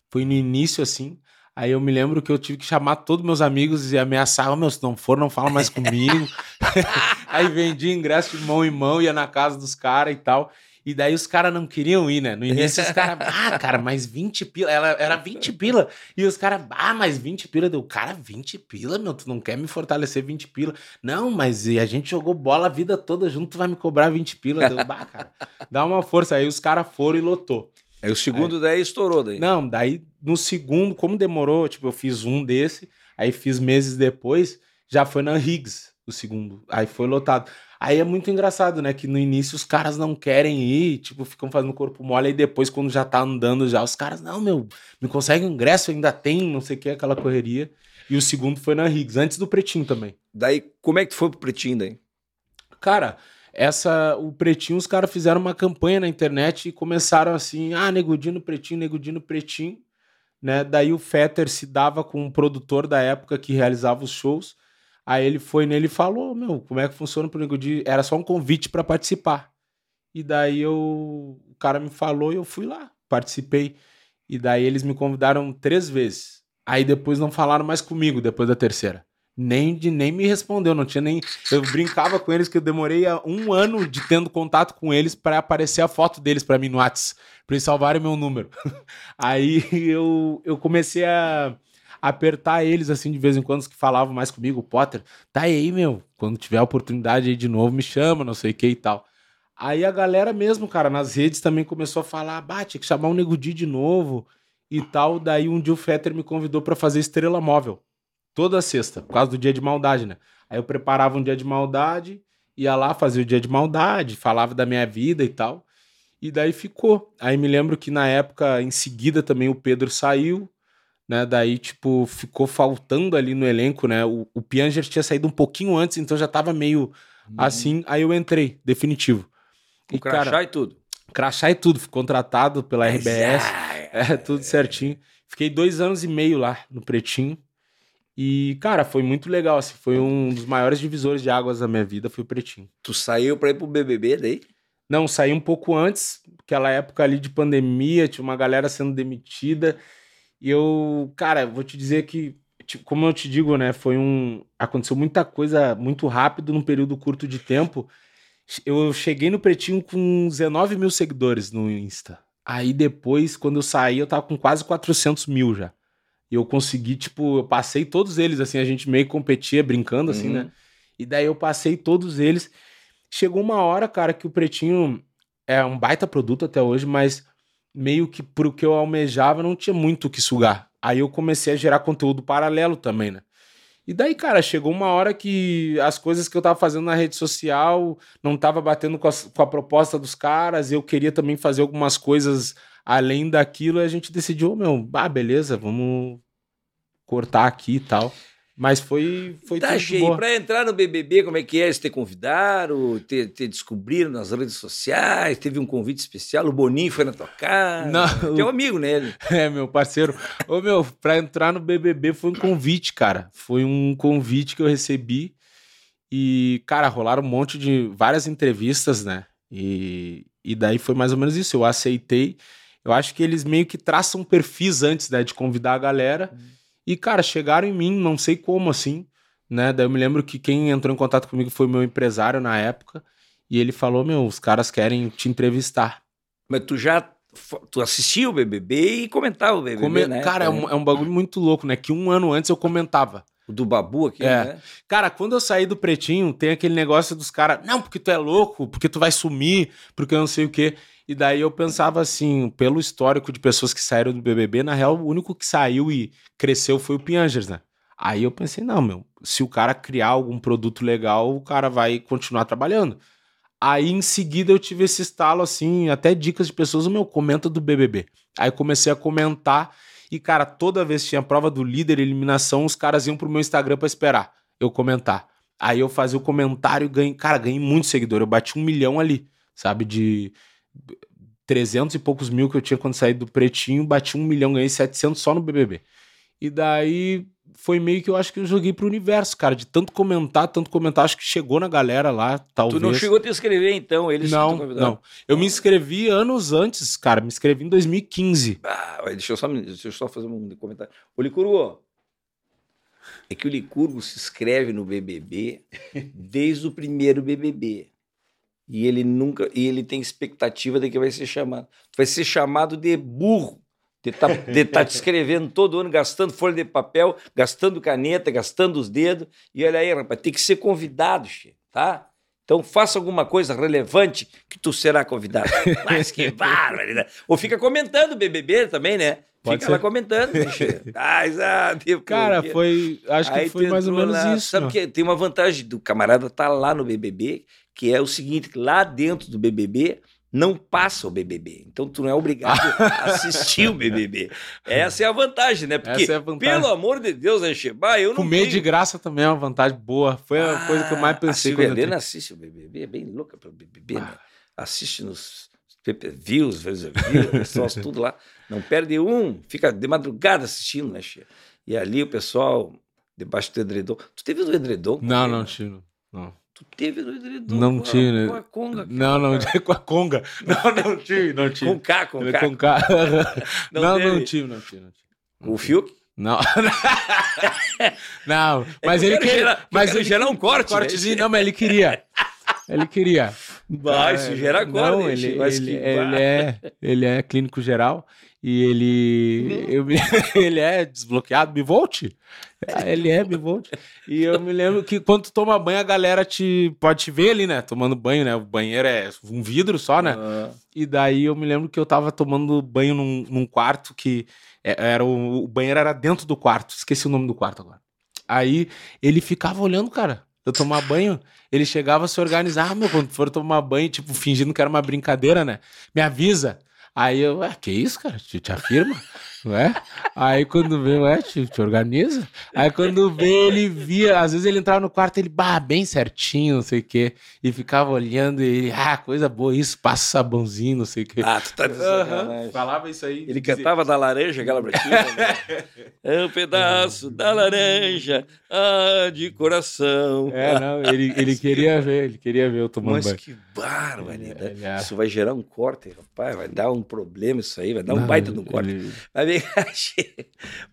Foi no início, assim. Aí eu me lembro que eu tive que chamar todos meus amigos e ameaçar, "Ô, meu, se não for, não fala mais comigo. Aí vendi ingresso de mão em mão, ia na casa dos caras e tal. E daí os caras não queriam ir, né? No início os caras, ah, cara, mais 20 pila. Ela era 20 pila. E os caras, ah, mais 20 pila. Deu, cara, 20 pila, meu, tu não quer me fortalecer 20 pila. Não, mas e a gente jogou bola a vida toda junto, tu vai me cobrar 20 pila. Deu, bah, cara, dá uma força. Aí os caras foram e lotou. Aí o segundo daí estourou daí. Não, daí no segundo, como demorou, tipo, eu fiz um desse, aí fiz meses depois, já foi na Higgs, o segundo. Aí foi lotado. Aí é muito engraçado, né? Que no início os caras não querem ir, tipo, ficam fazendo corpo mole, aí depois, quando já tá andando já, os caras, não, meu, me consegue um ingresso, ainda tem, não sei o que, aquela correria. E o segundo foi na Higgs, antes do Pretinho também. Daí, como é que tu foi pro Pretinho daí? Cara, essa o Pretinho, os caras fizeram uma campanha na internet e começaram assim, ah, negudinho Pretinho, negudinho Pretinho, né? Daí o Fetter se dava com um produtor da época que realizava os shows. Aí ele foi nele e falou, meu, como é que funciona pro negudinho? Era só um convite para participar. E daí eu, o cara me falou e eu fui lá, participei. E daí eles me convidaram três vezes. Aí depois não falaram mais comigo depois da terceira. Nem de nem me respondeu, não tinha nem. Eu brincava com eles que eu demorei a- um ano de tendo contato com eles para aparecer a foto deles para mim no Whats, para eles salvarem meu número. Aí eu, eu comecei a apertar eles assim de vez em quando os que falavam mais comigo, Potter, tá aí, meu, quando tiver oportunidade aí de novo me chama, não sei o que e tal. Aí a galera mesmo, cara, nas redes também começou a falar, bah, tinha que chamar o Nego Di de novo e tal. Daí um dia o Fetter me convidou para fazer Estrela Móvel toda sexta, por causa do dia de maldade, né? Aí eu preparava um dia de maldade, ia lá fazer o dia de maldade, falava da minha vida e tal. E daí ficou. Aí me lembro que na época, em seguida, também o Pedro saiu, né? Daí, tipo, ficou faltando ali no elenco, né? O, o Pianger tinha saído um pouquinho antes, então já tava meio assim. Aí eu entrei, definitivo. O crachá e tudo. crachá e tudo, fui contratado pela RBS. Ah, É, tudo certinho. Fiquei dois anos e meio lá no Pretinho. E, cara, foi muito legal, assim. Foi um dos maiores divisores de águas da minha vida, foi o Pretinho. Tu saiu pra ir pro BBB daí? Não, saí um pouco antes, aquela época ali de pandemia, tinha uma galera sendo demitida. E eu, cara, vou te dizer que, tipo, como eu te digo, né, foi um. Aconteceu muita coisa muito rápido num período curto de tempo. Eu cheguei no Pretinho com 19 mil seguidores no Insta. Aí depois, quando eu saí, eu tava com quase 400 mil já. E eu consegui, tipo, eu passei todos eles, assim, a gente meio competia brincando, assim, Uhum. né? E daí eu passei todos eles. Chegou uma hora, cara, que o Pretinho é um baita produto até hoje, mas meio que pro que eu almejava não tinha muito o que sugar. Aí eu comecei a gerar conteúdo paralelo também, né? E daí, cara, chegou uma hora que as coisas que eu tava fazendo na rede social não tava batendo com, as- com a proposta dos caras, eu queria também fazer algumas coisas além daquilo, e a gente decidiu, meu, ah, beleza, vamos cortar aqui e tal. Mas foi, foi Tá, tudo boa. pra entrar no BBB, como é que é? Eles te convidaram, te, te descobriram nas redes sociais, teve um convite especial, o Boninho foi na tua casa. Não, Teu amigo, né? ele? É, meu parceiro. Ô, meu, pra entrar no BBB foi um convite, cara. Foi um convite que eu recebi. E, cara, rolaram um monte de. várias entrevistas, né? E, E daí foi mais ou menos isso. Eu aceitei. Eu acho que eles meio que traçam perfis antes, né? De convidar a galera. Uhum. E, cara, chegaram em mim, não sei como assim, né? Daí eu me lembro que quem entrou em contato comigo foi meu empresário na época. E ele falou: Meu, os caras querem te entrevistar. Mas tu já tu assistia o BBB e comentava o BBB, Come... né? Cara, é um, é um bagulho muito louco, né? Que um ano antes eu comentava. O do Babu aqui, é. né? Cara, quando eu saí do Pretinho, tem aquele negócio dos caras, não, porque tu é louco, porque tu vai sumir, porque eu não sei o quê. E daí eu pensava assim, pelo histórico de pessoas que saíram do BBB, na real, o único que saiu e cresceu foi o Piangers, né? Aí eu pensei, não, meu, se o cara criar algum produto legal, o cara vai continuar trabalhando. Aí em seguida eu tive esse estalo assim, até dicas de pessoas, o meu, comenta do BBB. Aí comecei a comentar e, cara, toda vez que tinha prova do líder, eliminação, os caras iam pro meu Instagram para esperar eu comentar. Aí eu fazia o comentário e ganhei, cara, ganhei muito seguidor. Eu bati um milhão ali, sabe? De 300 e poucos mil que eu tinha quando saí do Pretinho, bati um milhão, ganhei 700 só no BBB. E daí foi meio que eu acho que eu joguei pro universo, cara, de tanto comentar, tanto comentar, acho que chegou na galera lá, talvez. Tu não chegou a te inscrever então, eles Não, não. Eu me inscrevi anos antes, cara, me inscrevi em 2015. Ah, deixa eu só, deixa eu só fazer um comentário. Ô Licurgo, é que o Licurgo se inscreve no BBB desde o primeiro BBB. E ele nunca, e ele tem expectativa de que vai ser chamado. Vai ser chamado de burro de estar tá, tá te escrevendo todo ano, gastando folha de papel, gastando caneta, gastando os dedos. E olha aí, rapaz, tem que ser convidado, che, tá? Então faça alguma coisa relevante que tu será convidado. Mas que bárbaro, né? Ou fica comentando o BBB também, né? Pode fica ser. lá comentando. Ah, Cara, foi. Acho que foi mais ou menos lá, isso. Sabe que tem uma vantagem do camarada estar tá lá no BBB, que é o seguinte: lá dentro do BBB não passa o BBB. Então tu não é obrigado a assistir o BBB. Essa é a vantagem, né? Porque, é vantagem. pelo amor de Deus, Ancheba, eu não Comer tenho... de graça também é uma vantagem boa. Foi a ah, coisa que eu mais pensei. A Silvia assiste o BBB, é bem louca pelo BBB, né? ah. né? Assiste nos views, views, tudo lá. Não perde um, fica de madrugada assistindo, né, Che? E ali o pessoal, debaixo do edredom. Tu teve o edredom? Não, não, tive. Não. Tu teve no edredom não com, tinha, a, com a conga. Não, não, não com a conga. Não, não tive, não tive. com K, com K. Com K. Não, não, não tive, não tive, não tive. Com o Fiuk? Não. não, mas é ele queria. Gerar, mas ele gerar um corte. Um cortezinho, né? não, mas ele queria. Ele queria. Vai, isso gera corte. Não, ele, ele, ele, é, ele é clínico geral e ele, eu, ele é desbloqueado, me volte. Ele é, me volte. E eu me lembro que quando tu toma banho, a galera te pode te ver ali, né? Tomando banho, né? O banheiro é um vidro só, né? E daí eu me lembro que eu tava tomando banho num, num quarto que é, era o, o banheiro era dentro do quarto. Esqueci o nome do quarto agora. Aí ele ficava olhando, cara. Eu tomar banho, ele chegava a se organizar, ah, meu, quando for tomar banho, tipo, fingindo que era uma brincadeira, né? Me avisa. Aí eu, ué, que isso, cara? Te, te afirma? Ué? Aí quando vê, ué, te, te, organiza. Aí quando vê, ele via, às vezes ele entrava no quarto, ele, bah, bem certinho, não sei o quê, e ficava olhando, e ele, ah, coisa boa isso, passa sabãozinho, não sei o quê. Ah, tu tá dizendo, uhum, Falava isso aí. Ele dizia... cantava da laranja, aquela bratinha. Né? é um pedaço da laranja, ah, de coração. É, não, ele, ele queria ver, ele queria ver eu tomando Mas banho. que barbaridade. É. Isso vai gerar um corte, rapaz, vai dar um problema isso aí, vai dar um não, baita de um corte. Ele... Vai vem cá,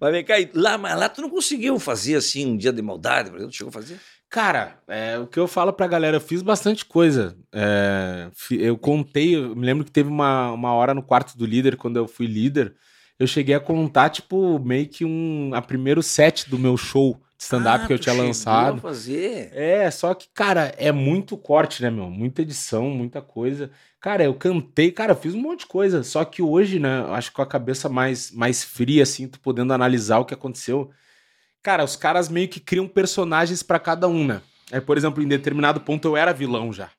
vai vem cá, lá, mas lá tu não conseguiu fazer assim um dia de maldade, por exemplo, chegou a fazer? Cara, é, o que eu falo pra galera, eu fiz bastante coisa. É, eu contei, eu me lembro que teve uma, uma hora no quarto do líder, quando eu fui líder, eu cheguei a contar, tipo, meio que um a primeiro set do meu show stand-up ah, que eu tinha lançado. fazer. É, só que, cara, é muito corte, né, meu? Muita edição, muita coisa. Cara, eu cantei, cara, eu fiz um monte de coisa. Só que hoje, né, acho que com a cabeça mais, mais fria, assim, tu podendo analisar o que aconteceu. Cara, os caras meio que criam personagens para cada um, né? Aí, por exemplo, em determinado ponto eu era vilão já.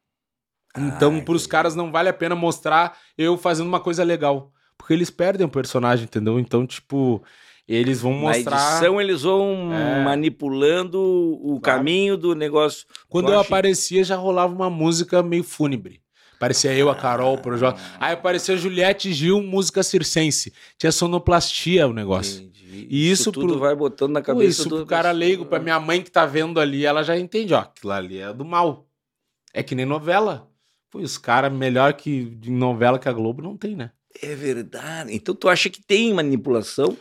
Então, para os caras não vale a pena mostrar eu fazendo uma coisa legal. Porque eles perdem o personagem, entendeu? Então, tipo, eles vão mostrar. Na edição, eles vão é... manipulando o claro. caminho do negócio. Quando eu, aparecia, já rolava uma música meio fúnebre. Parecia eu, a Carol, pro Jota. Aí aparecia Juliette Gil, música circense. Tinha sonoplastia o negócio. Entendi. E isso, isso tudo pro... vai botando na cabeça Pô, isso do pro cara leigo, pra minha mãe que tá vendo ali, ela já entende, ó, aquilo ali é do mal. É que nem novela. Pô, os caras melhor que de novela que a Globo não tem, né? É verdade. Então tu acha que tem manipulação?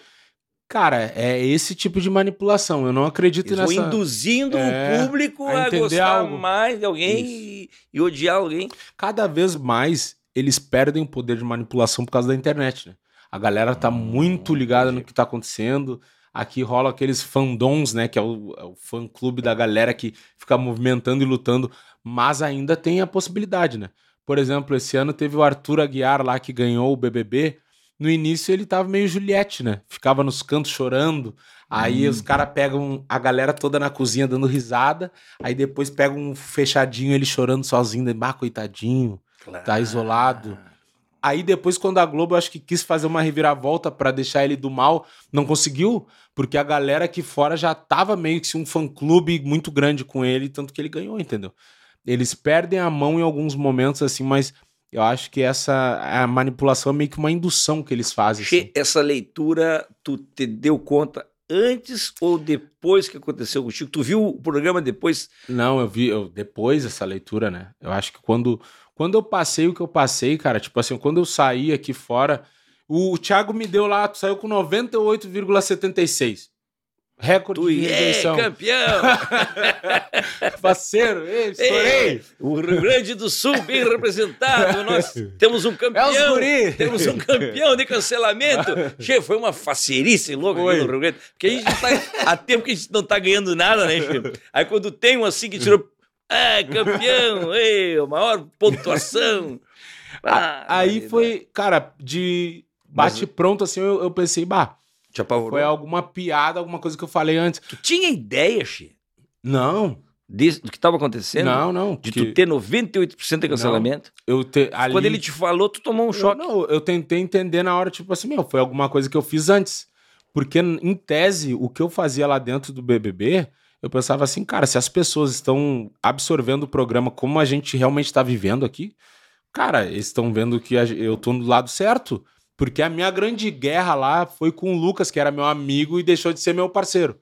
Cara, é esse tipo de manipulação. Eu não acredito Eles nessa. induzindo É, o público a a, gostar algo. mais de alguém e, e odiar alguém. Cada vez mais eles perdem o poder de manipulação por causa da internet, né? A galera tá muito ligada no que tá acontecendo. Aqui rola aqueles fandoms, né? Que é o, é o fã-clube da galera que fica movimentando e lutando. Mas ainda tem a possibilidade, né? Por exemplo, esse ano teve o Arthur Aguiar lá que ganhou o BBB. No início ele tava meio Juliette, né? Ficava nos cantos chorando. Aí os caras pegam a galera toda na cozinha dando risada. Aí depois pegam um fechadinho ele chorando sozinho. Ah, coitadinho. Tá isolado. Aí depois, quando a Globo, acho que quis fazer uma reviravolta pra deixar ele do mal, não conseguiu, porque a galera aqui fora já tava meio que um fã-clube muito grande com ele, tanto que ele ganhou, entendeu? Eles perdem a mão em alguns momentos, assim, mas eu acho que essa a manipulação é meio que uma indução que eles fazem. Assim. essa leitura, tu te deu conta antes ou depois que aconteceu contigo? Tu viu o programa depois? Não, eu vi eu, depois dessa leitura, né? Eu acho que quando, quando eu passei o que eu passei, cara, tipo assim, quando eu saí aqui fora, o, Thiago me deu lá, tu saiu com 98,76. Recorde Tu de é rejeição. campeão! Parceiro, ei, estourei. o Rio Grande do Sul bem representado. Nós temos um campeão. É os guri. Temos um campeão de cancelamento. Che, foi uma facerice louca aqui no Rio Grande. Porque a gente tá, há tempo que a gente não tá ganhando nada, né, Che? Aí quando tem um assim que tirou. Ah, campeão! Ei, maior pontuação. Ah, Aí foi, cara, de bate pronto assim, eu, eu pensei, bah, Te apavorou? foi alguma piada, alguma coisa que eu falei antes. Tu tinha ideia, Che, Não, disso- do que estava acontecendo? não, não. De que tu ter 98% de cancelamento? eu te, ali, Quando ele te falou, tu tomou um Eu, choque. não, eu tentei entender na hora, tipo assim, meu, foi alguma coisa que eu fiz antes. Porque, em tese, o que eu fazia lá dentro do BBB, eu pensava assim, cara, se as pessoas estão absorvendo o programa como a gente realmente está vivendo aqui, cara, eles estão vendo que eu tô do lado certo. Porque a minha grande guerra lá foi com o Lucas, que era meu amigo e deixou de ser meu parceiro.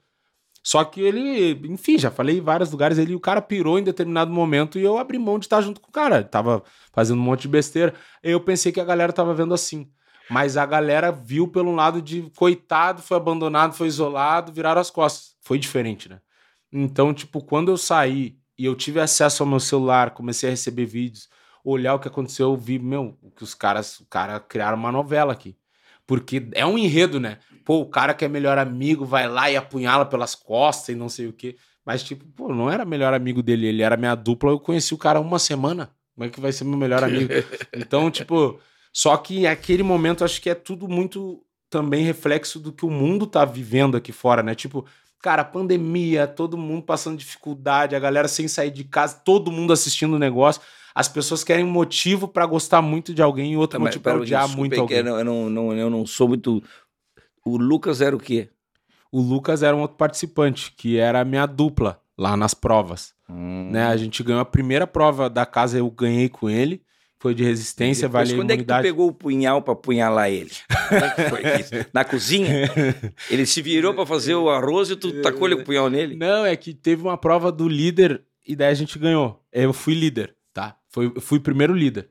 Só que ele, enfim, já falei em vários lugares, ele, o cara pirou em determinado momento e eu abri mão de estar junto com o cara. Ele tava fazendo um monte de besteira. Eu pensei que a galera tava vendo assim. Mas a galera viu pelo lado de coitado, foi abandonado, foi isolado, viraram as costas. Foi diferente, né? Então, tipo, quando eu saí e eu tive acesso ao meu celular, comecei a receber vídeos, olhar o que aconteceu, eu vi, meu, que os caras, o cara criaram uma novela aqui. Porque é um enredo, né? Pô, o cara que é melhor amigo vai lá e apunhala pelas costas e não sei o quê. Mas, tipo, pô, não era melhor amigo dele, ele era minha dupla, eu conheci o cara uma semana. Como é que vai ser meu melhor amigo? Então, tipo, só que aquele momento acho que é tudo muito também reflexo do que o mundo tá vivendo aqui fora, né? Tipo, cara, pandemia, todo mundo passando dificuldade, a galera sem sair de casa, todo mundo assistindo o negócio. As pessoas querem um motivo pra gostar muito de alguém e outro Tá, mas motivo pra pera, odiar muito alguém. Eu não, eu, não, eu não sou muito. O Lucas era o quê? O Lucas era um outro participante, que era a minha dupla lá nas provas. Hum. Né? A gente ganhou a primeira prova da casa, eu ganhei com ele. Foi de resistência, Depois, vale a quando é que tu imunidade. pegou o punhal pra apunhalar ele? É que foi isso? Na cozinha? Ele se virou pra fazer o arroz e tu tacou o punhal nele? Não, é que teve uma prova do líder e daí a gente ganhou. Eu fui líder? Foi, eu fui primeiro líder.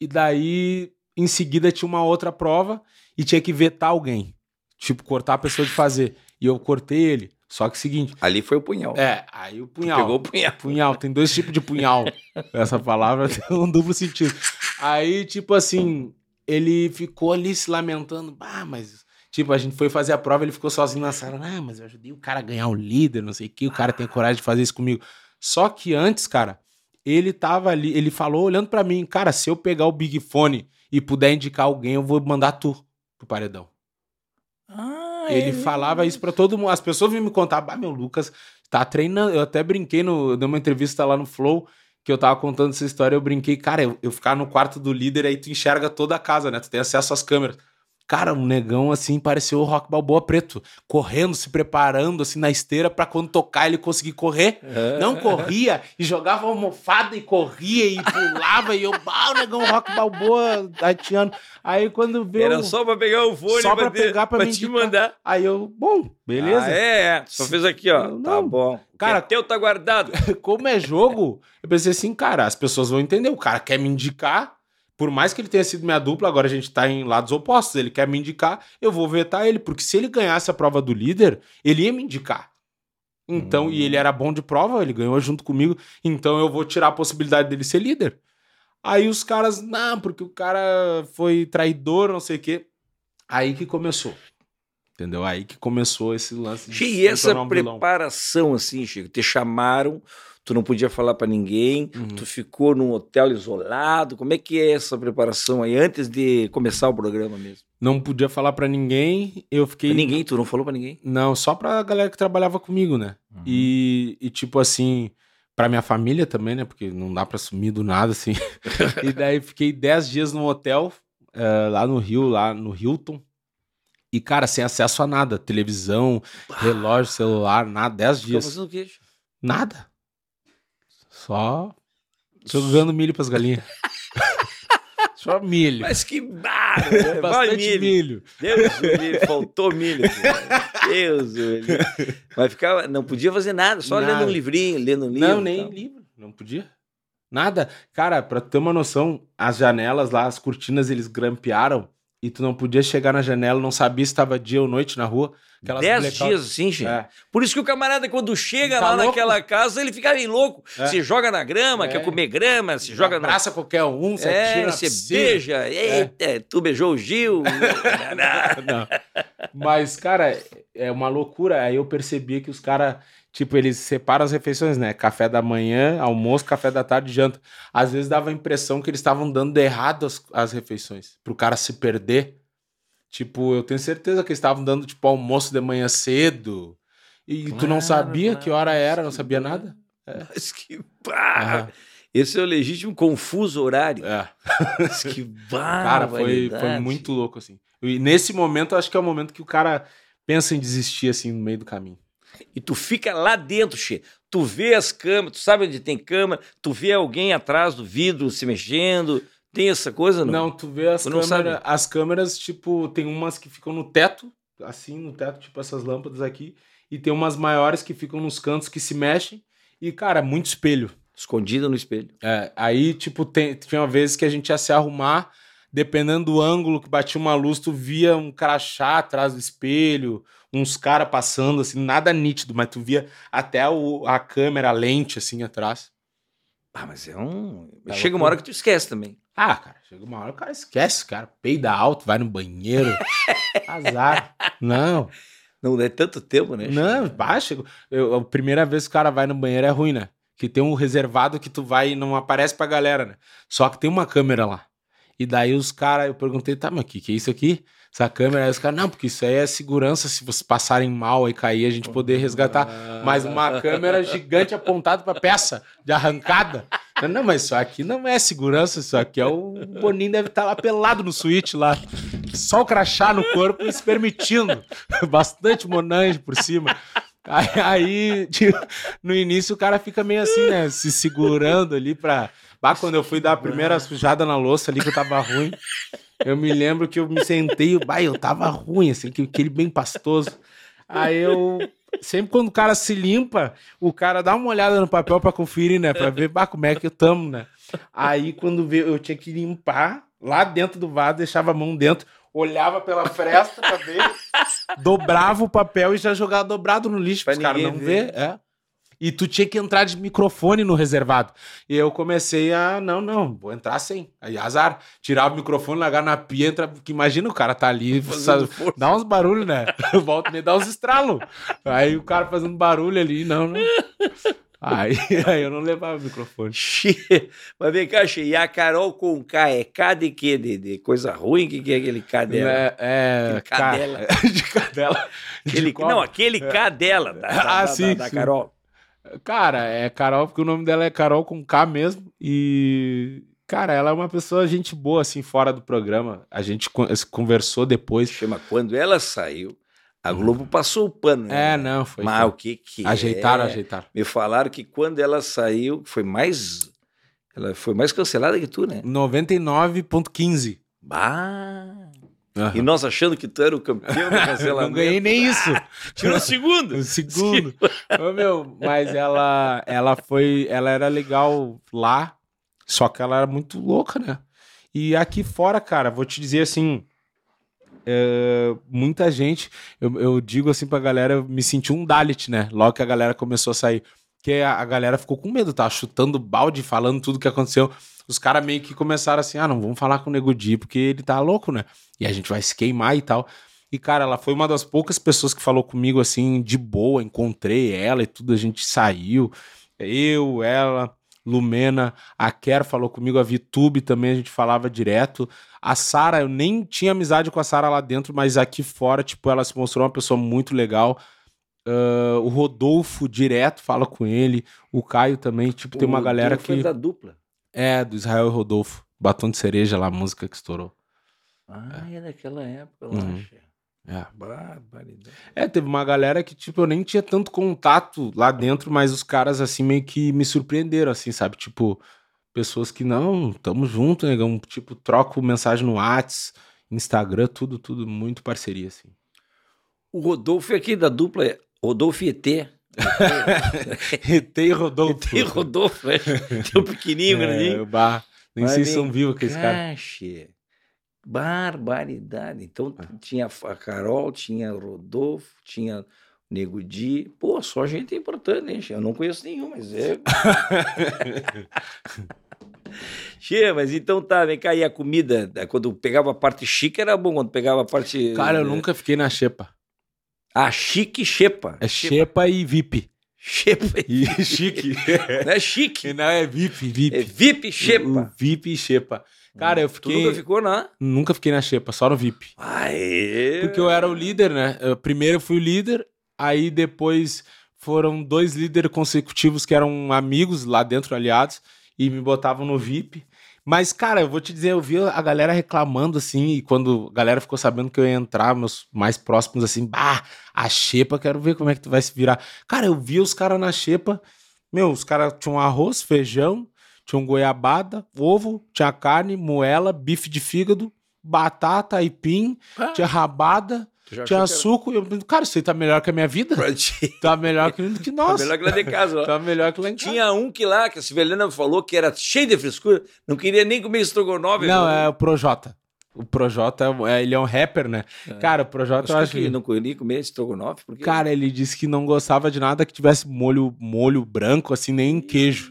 E daí, em seguida, tinha uma outra prova e tinha que vetar alguém. Tipo, cortar a pessoa de fazer. E eu cortei ele. Só que seguinte. Ali foi o punhal. É, aí o Tu punhal. pegou o punhal. Punhal, tem dois tipos de punhal. Essa palavra tem um duplo sentido. Aí, tipo assim, ele ficou ali se lamentando. Ah, mas. Tipo, a gente foi fazer a prova, ele ficou sozinho na sala. Ah, mas eu ajudei o cara a ganhar o líder, não sei o que. O cara tem coragem de fazer isso comigo. Só que antes, cara, ele tava ali, ele falou olhando pra mim, cara, se eu pegar o Big Fone e puder indicar alguém, eu vou mandar tu pro paredão. Ah, Ele é falava isso pra todo mundo. As pessoas vinham me contar, bah, meu Lucas tá treinando. Eu até brinquei, no, eu dei uma entrevista lá no Flow, que eu tava contando essa história. Eu brinquei, cara, eu, eu ficar no quarto do líder, aí tu enxerga toda a casa, né? Tu tem acesso às câmeras. Cara, um negão assim pareceu o Rock Balboa preto, correndo, se preparando assim na esteira para quando tocar ele conseguir correr. Não corria e jogava almofada e corria e pulava e eu, ah, o negão Rock Balboa haitiano. Aí quando veio Era só pra pegar o fone Só pra ter- pegar pra me te indicar. mandar. Aí eu, bom, beleza. Ah, é, é. Só fez aqui, ó. Não. Tá bom. O Cara, é teu tá guardado. Como é jogo, eu pensei assim, cara, as pessoas vão entender. O cara quer me indicar, por mais que ele tenha sido minha dupla, agora a gente tá em lados opostos. Ele quer me indicar, eu vou vetar ele, porque se ele ganhasse a prova do líder, ele ia me indicar. Então, Hum. e ele era bom de prova, ele ganhou junto comigo, então eu vou tirar a possibilidade dele ser líder. Aí os caras, não, porque o cara foi traidor, não sei o quê. Aí que começou. Entendeu? Aí que começou esse lance se e essa preparação, assim, Chico? Te chamaram, tu não podia falar pra ninguém, Uhum. tu ficou num hotel isolado. Como é que é essa preparação aí, antes de começar o programa mesmo? Não podia falar pra ninguém, eu fiquei. Pra ninguém, tu não falou pra ninguém? Não, só pra galera que trabalhava comigo, né? Uhum. E, e, tipo assim, pra minha família também, né? Porque não dá pra sumir do nada, assim. e daí fiquei 10 dias no hotel, eh, lá no Rio, lá no Hilton. E, cara, sem acesso a nada. Televisão, relógio, celular, nada. 10 Ficou dias. fazendo o quê? Nada. Só jogando milho pras galinhas. Só milho. Mas que barra! né? Vai Bastante milho. milho. Deus, o livre, faltou milho. Deus, o livre. Mas ficava, não podia fazer nada, só Nada. lendo um livrinho, lendo um livro. Não, nem tal. livro. Não podia. Nada. Cara, pra tu ter uma noção, as janelas lá, as cortinas, eles grampearam e tu não podia chegar na janela, não sabia se estava dia ou noite na rua. Aquelas Dez blackout- dias assim, gente. É. Por isso que o camarada, quando chega Tá lá louco? naquela casa, ele fica meio louco. É. Se joga na grama, É. quer comer grama, se joga no. Abraça qualquer um, você É, atira na você piscina. beija. Eita, tu beijou o Gil. Não. Mas, cara, é uma loucura. Aí eu percebi que os caras, tipo, eles separam as refeições, né? Café da manhã, almoço, café da tarde, janta. Às vezes dava a impressão que eles estavam dando errado as, as refeições, pro cara se perder. Tipo, eu tenho certeza que eles estavam dando, tipo, almoço de manhã cedo. E tu não Claro, sabia que hora era, não sabia nada. Mas que. Aham. Esse é o legítimo confuso horário. É. Mas que barra. Cara, foi, foi muito louco, assim. E nesse momento, acho que é o momento que o cara pensa em desistir, assim, no meio do caminho. E tu fica lá dentro, Che. Tu vê as câmeras, tu sabe onde tem câmera, tu vê alguém atrás do vidro se mexendo. Tem essa coisa, não? Não, tu vê as Tu câmeras. As câmeras, tipo, tem umas que ficam no teto, assim, no teto, tipo essas lâmpadas aqui. E tem umas maiores que ficam nos cantos que se mexem. E, cara, muito espelho. Escondida no espelho. É, aí, tipo, tem, tinha vezes que a gente ia se arrumar, dependendo do ângulo que batia uma luz, tu via um crachá atrás do espelho, uns caras passando, assim, nada nítido, mas tu via até o, a câmera, a lente, assim, atrás. Ah, mas é um. Tá Chega uma hora que tu esquece também. Ah, cara, chega uma hora o cara esquece, cara. Peida alto, vai no banheiro. Azar. Não, Não é tanto tempo, né? não, baixa. Eu, a primeira vez que o cara vai no banheiro é ruim, né? Que tem um reservado que tu vai e não aparece pra galera, né? Só que tem uma câmera lá. E daí os caras, eu perguntei, tá, mas o que, que é isso aqui? Essa câmera, aí os caras, não, porque isso aí é segurança, se vocês passarem mal e cair, a gente poder resgatar. Mas uma câmera gigante apontada pra peça de arrancada. Não, mas isso aqui não é segurança, isso aqui é o Boninho deve estar lá pelado no suíte lá. Só o crachá no corpo e se permitindo. Bastante Monange por cima. Aí, aí, tipo, no início o cara fica meio assim, né? Se segurando ali pra. Bah, quando eu fui dar a primeira sujada na louça ali que eu tava ruim, eu me lembro que eu me sentei, bah, eu tava ruim, assim, que- aquele bem pastoso. Aí eu. Sempre quando o cara se limpa, o cara dá uma olhada no papel pra conferir, né? Pra ver bah, como é que eu tamo, né? Aí quando vê- eu tinha que limpar lá dentro do vaso, deixava a mão dentro, olhava pela fresta pra ver, dobrava o papel e já jogava dobrado no lixo Pra para os caras não ninguém ver. É. E tu tinha que entrar de microfone no reservado. E eu comecei a, não, não, vou entrar sem. Aí azar, tirava o microfone, largar na pia, entra, porque imagina o cara tá ali, sabe, dá uns barulhos, né? Volta me dá uns estralos. Aí o cara fazendo barulho ali, não, não. Aí, aí eu não levava o microfone. Mas vem cá, Che. E a Carol com K é K de quê? De, de coisa ruim? O que, que é aquele K dela? É, é Aquele cara, cadela. de cadela. de Aquele, cobra. não, aquele K dela. Da, da- Ah, da- sim, da, da sim. Carol. Cara, é Carol, porque o nome dela é Carol com K mesmo. E, Cara, ela é uma pessoa, gente boa, assim, fora do programa. A gente con- conversou depois. Chama Quando ela saiu, a Globo passou o pano. né? É, não, foi. Mas foi. o que que Ajeitaram, é? ajeitaram. Me falaram que quando ela saiu, foi mais. Ela foi mais cancelada que tu, né? 99,15. Bah! Aham. E nós achando que tu era o campeão do Não cancelamento. ganhei nem isso. Tirou o segundo. O segundo. Ô, meu, mas ela, ela foi. Ela era legal lá, só que ela era muito louca, né? E aqui fora, cara, vou te dizer assim. é, muita gente, eu, eu digo assim pra galera, eu me senti um Dalit, né? Logo que a galera começou a sair. A, a galera ficou com medo, tá? Chutando balde, falando tudo que aconteceu. Os caras meio que começaram assim: ah, não vamos falar com o Nego Di, porque ele tá louco, né? E a gente vai se queimar e tal. E, cara, ela foi uma das poucas pessoas que falou comigo assim, de boa. Encontrei ela e tudo, a gente saiu. Eu, ela, Lumena, a Ker falou comigo, a Vitube também a gente falava direto. A Sara, eu nem tinha amizade com a Sara lá dentro, mas aqui fora, tipo, ela se mostrou uma pessoa muito legal. Ah, o Rodolfo direto fala com ele. O Caio também, tipo, tem uma O galera é que. da dupla. É, do Israel e Rodolfo. Batom de cereja lá, a música que estourou. Ah, é daquela época, eu Uhum. acho. É. Barbaridade. É, teve uma galera que, tipo, eu nem tinha tanto contato lá dentro, mas os caras, assim, meio que me surpreenderam, assim, sabe? Tipo, pessoas que, não, tamo junto, negão. Tipo, troco mensagem no Whats, Instagram, tudo, tudo, muito parceria, assim. O Rodolfo é aqui da dupla, é Rodolfo e ET. Retei Rodolfo. Tem Rodolfo, né? Tem o pequenininho, É, grandinho. o bar. Nem Mas sei se são vivos aqueles caras. Barbaridade. Então É. tinha a Carol, tinha o Rodolfo, tinha o Nego Di. Pô, só gente importante, hein? che? Eu não conheço nenhum, mas é. Che, mas então tá, vem cá, e a comida, da- quando pegava a parte chique era bom, quando pegava a parte... Cara, eu nunca fiquei na Xepa. Ah, chique e xepa. É Xepa e VIP. Xepa. E chique. Não é chique, Não, é VIP, VIP. é VIP e xepa. VIP e Xepa. Cara, eu Tu fiquei. nunca ficou na... Nunca fiquei na Xepa, só no VIP. Aê! Porque eu era o líder, né? Eu- primeiro eu fui o líder, aí depois foram dois líderes consecutivos que eram amigos lá dentro, aliados, e me botavam no VIP. Mas, cara, eu vou te dizer, eu vi a galera reclamando assim, e quando a galera ficou sabendo que eu ia entrar, meus mais próximos, assim, bah, a xepa, quero ver como é que tu vai se virar. Cara, eu vi os caras na xepa, meu, os caras tinham arroz, feijão, tinham goiabada, ovo, tinha carne, moela, bife de fígado, batata, aipim, Ah, tinha rabada, tinha suco. E eu cara, isso aí tá melhor que a minha vida? era? Tá melhor que, que Tá nós. melhor que lá de casa, ó. Tá melhor que lá em casa. Tinha um que lá, que a Silvelena falou que era cheio de frescura, não queria nem comer estrogonofe. Não, né? é o Projota. O Projota, é- ele é um rapper, né? Cara, o Projota, eu Acho acho que que... não queria comer estrogonofe, porque... Cara, ele disse que não gostava de nada que tivesse molho, molho branco, assim, nem queijo.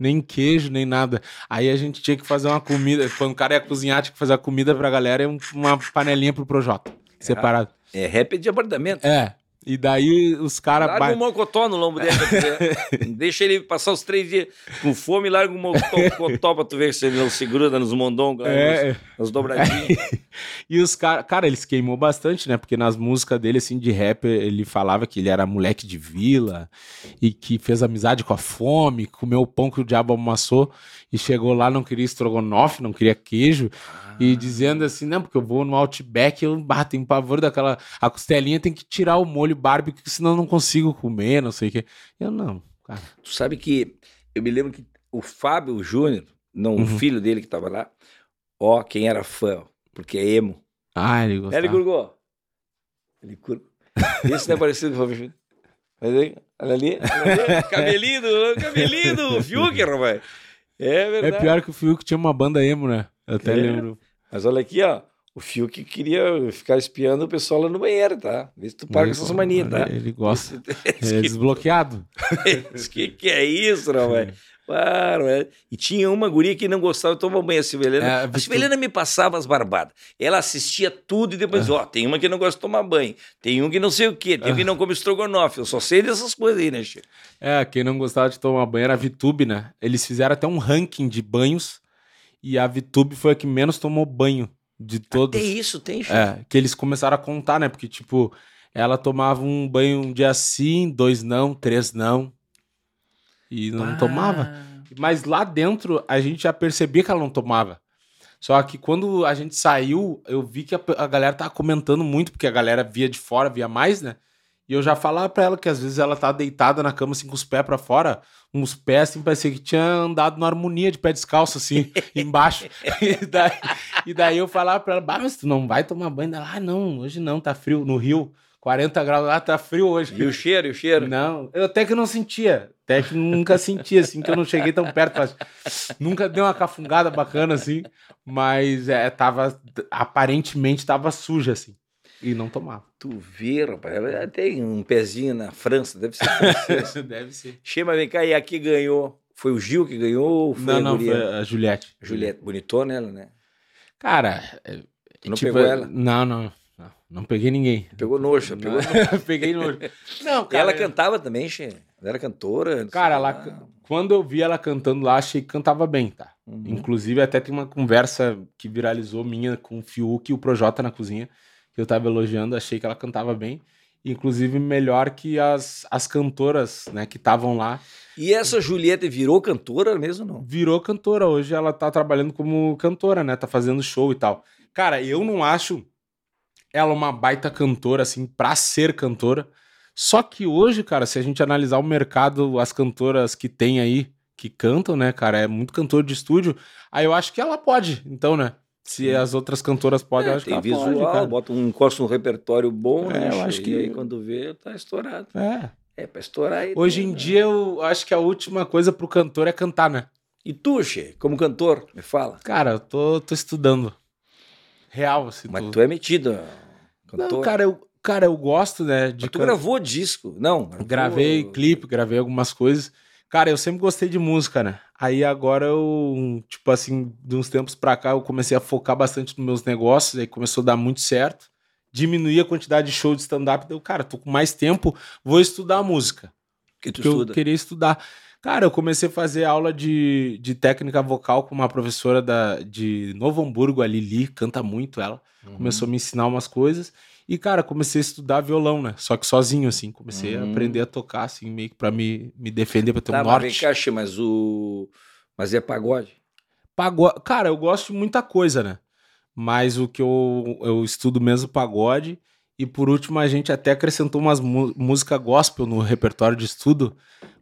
Nem queijo, nem nada. Aí a gente tinha que fazer uma comida. Quando o cara ia cozinhar, tinha que fazer a comida pra galera e um- uma panelinha pro Projota. Separado. É rap de apartamento. É. E daí os caras. Larga um mocotó no lombo dele. Deixa ele passar os três dias com fome e larga um mocotó pra tu ver se ele não se gruda nos mondongos, lá, É, nos, nos dobradinhos. E os caras, cara, ele se queimou bastante, né? Porque nas músicas dele, assim, de rap, ele falava que ele era moleque de vila e que fez amizade com a fome, comeu o pão que o diabo amassou e chegou lá, não queria estrogonofe, não queria queijo. E dizendo assim, não, porque eu vou no Outback, eu ah, tenho pavor daquela. A costelinha tem que tirar o molho barbecue, senão eu não consigo comer, não sei o quê. Eu não, cara. Tu sabe que eu me lembro que o Fábio Júnior, não o Uhum. filho dele que tava lá, ó, quem era fã, porque é emo. Ah, ele gostava. ele curgou? Ele curgou. Esse não é parecido com o Fábio Júnior. Mas aí, olha ali, olha ali, cabelinho cabelinho do Fiuk, rapaz. É É verdade. pior que o Fiuk tinha uma banda emo, né? Eu até É. lembro. Mas olha aqui, ó. O Fiuk queria ficar espiando o pessoal lá no banheiro, tá? Vê se tu para com essas manias, tá? Ele gosta. Esse É que- desbloqueado. esse que, que é isso, rapaz? Claro, é. E tinha uma guria que não gostava de tomar banho, a Silvelena. É, a Silvelena me passava as barbadas. Ela assistia tudo e depois, ó, tem uma que não gosta de tomar banho, tem um que não sei o quê, tem um que não come estrogonofe. Eu só sei dessas coisas aí, né, Chico? É, quem não gostava de tomar banho era a Vitube, né? Eles fizeram até um ranking de banhos e a Vitube foi a que menos tomou banho de todos. Tem isso, tem. É, que eles começaram a contar, né? Porque, tipo, ela tomava um banho um dia sim, dois não, três não. E não Ah, tomava. Mas lá dentro a gente já percebia que ela não tomava. Só que quando a gente saiu, eu vi que a, a galera tava comentando muito, porque a galera via de fora, via mais, né? E eu já falava pra ela que às vezes ela tá deitada na cama, assim, com os pés pra fora, uns pés, assim, parecia que tinha andado na harmonia de pé descalço, assim, embaixo. E daí, e daí eu falava pra ela, bah, mas tu não vai tomar banho? Ela, ah, não, hoje não, tá frio. No Rio, 40 graus lá, tá frio hoje. E o cheiro, e o cheiro? Não, eu até que não sentia. Até que nunca senti, assim, que eu não cheguei tão perto. Mas nunca deu uma cafungada bacana, assim. Mas é, tava. Aparentemente tava suja, assim. E não tomava. Tu vê, rapaz, ela tem um pezinho na França, deve ser. Deve ser. Chama, vem cá, e aqui ganhou. Foi o Gil que ganhou ou foi Não, a não, foi a Juliette. Juliette, bonitona ela, né? Cara. é- Tu não tipo, pegou ela? Não, não. Não, não peguei ninguém. Pegou nojo, pegou Não, peguei nojo. Não, E cara. ela cantava também, Che. Ela era cantora. Cara, ela, lá. quando eu vi ela cantando lá, achei que cantava bem, tá? Uhum. Inclusive, até tem uma conversa que viralizou minha com o Fiuk e o Projota na cozinha, que eu tava elogiando, achei que ela cantava bem. Inclusive, melhor que as, as cantoras, né, que estavam lá. E essa Juliette virou cantora mesmo, não? Virou cantora. Hoje ela tá trabalhando como cantora, né? Tá fazendo show e tal. Cara, eu não acho ela uma baita cantora, assim, pra ser cantora. Só que hoje, cara, se a gente analisar o mercado, as cantoras que tem aí, que cantam, né, cara, é muito cantor de estúdio, aí eu acho que ela pode, então, né? Se as outras cantoras podem, É, eu acho que tem ela visual, pode, cara. bota um encosta um repertório bom, É, né? eu acho que- aí quando vê, tá estourado. É. É, pra estourar aí. Hoje tem, em né? dia, eu acho que a última coisa pro cantor é cantar, né? E tu, Che, como cantor, me fala. Cara, eu tô, tô estudando. Real, assim. Mas tô- tu é metido, cantor. Não, cara, eu, cara, eu gosto, né, de Mas tu can- gravou disco? Não. Gravei clipe, gravei algumas coisas. Cara, eu sempre gostei de música, né? Aí agora eu, tipo assim, de uns tempos pra cá, eu comecei a focar bastante nos meus negócios, aí começou a dar muito certo. Diminuí a quantidade de show de stand-up, deu, cara, tô com mais tempo, vou estudar música. Que tu Porque eu estuda. queria estudar. Cara, eu comecei a fazer aula de, de técnica vocal com uma professora da, de Novo Hamburgo, a Lili, canta muito ela Uhum. começou a me ensinar umas coisas. E, cara, comecei a estudar violão, né? Só que sozinho, assim. Comecei a Uhum. aprender a tocar, assim, meio que pra me, me defender, pra ter Tá, um mas vem norte. cá, Che, mas o... Mas é pagode? Pago... Cara, eu gosto de muita coisa, né? Mas o que eu, eu estudo mesmo pagode. E por último, a gente até acrescentou umas música gospel no repertório de estudo,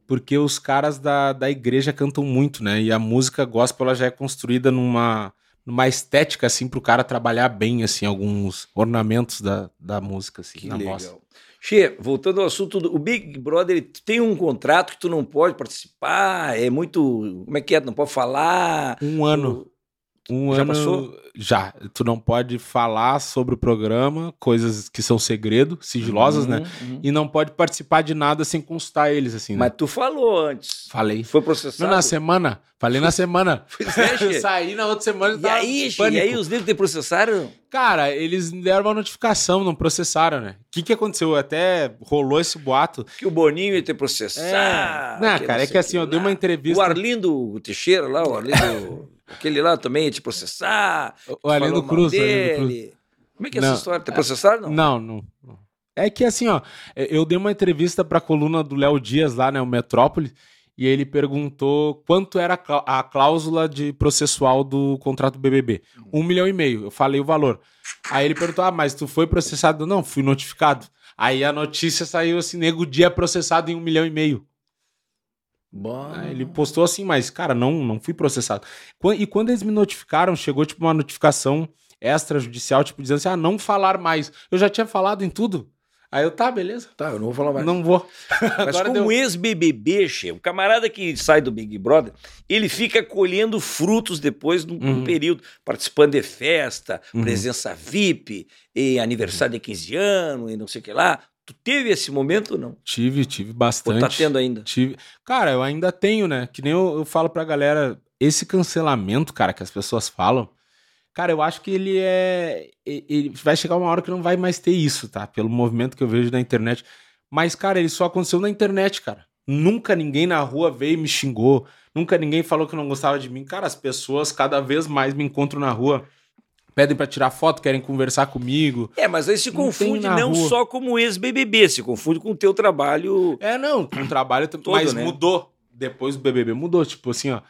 porque os caras da, da igreja cantam muito, né? E a música gospel ela já é construída numa, numa estética, assim, pro cara trabalhar bem, assim, alguns ornamentos da, da música, assim, Que na legal. voz. Che, voltando ao assunto, do, o Big Brother ele tem um contrato que tu não pode participar, é muito... Como é que é? Tu não pode falar... Um ano. Um Já ano. passou? Já. Tu não pode falar sobre o programa, coisas que são segredo, sigilosas, né? Uhum, uhum. E não pode participar de nada sem consultar eles, assim, né? Mas tu falou antes. Falei. Foi Não, processado. na semana. Falei na semana. É. Saí na outra semana e aí, pânico. e aí os livros te processaram? Cara, eles deram uma notificação, não processaram, né? O que que aconteceu? Até rolou esse boato. Que o Boninho ia te processar. não, que cara, é sei que assim, o eu dei uma entrevista. O Arlindo Teixeira lá, o Arlindo... aquele lá também ia te processar. O mal Cruz, Cruz. dele. Como é que é Não. essa história? Te processaram não? Não, não. É que assim, ó, eu dei uma entrevista pra coluna do Léo Dias lá, né, o Metrópole, e ele perguntou quanto era a a cláusula de processual do contrato BBB. Um milhão e meio. Eu falei o valor. Aí ele perguntou, ah, mas tu foi processado? Não, fui notificado. Aí a notícia saiu assim, nego dia processado em um milhão e meio. Ele postou assim, mas, cara, não, não fui processado. E quando eles me notificaram, chegou tipo uma notificação extrajudicial, tipo, dizendo assim, ah, não falar mais. Eu já tinha falado em tudo. Aí eu, tá, beleza. Tá, eu não vou falar mais. Não vou. Mas Agora como ex-BBB, o camarada que sai do Big Brother, ele fica colhendo frutos depois num, num Uhum. período, participando de festa, Uhum. presença VIP, e aniversário de 15 anos, e não sei o que lá. Tu teve esse momento ou não? Tive, tive Ou bastante. tá tendo ainda? Tive. Cara, eu ainda tenho, né? Que nem eu, eu falo pra galera, esse cancelamento, cara, que as pessoas falam, cara, eu acho que ele é. Ele vai chegar uma hora que não vai mais ter isso, tá? Pelo movimento que eu vejo na internet. Mas, cara, ele só aconteceu na internet, cara. Nunca ninguém na rua veio e me xingou. Nunca ninguém falou que não gostava de mim. Cara, as pessoas cada vez mais me encontram na rua, pedem pra tirar foto, querem conversar comigo. É, mas aí se Não confunde não rua. só como ex-BBB, se confunde com o teu trabalho. É, não, com o trabalho, Todo, mas né? mudou. depois do BBB mudou. Tipo assim, ó.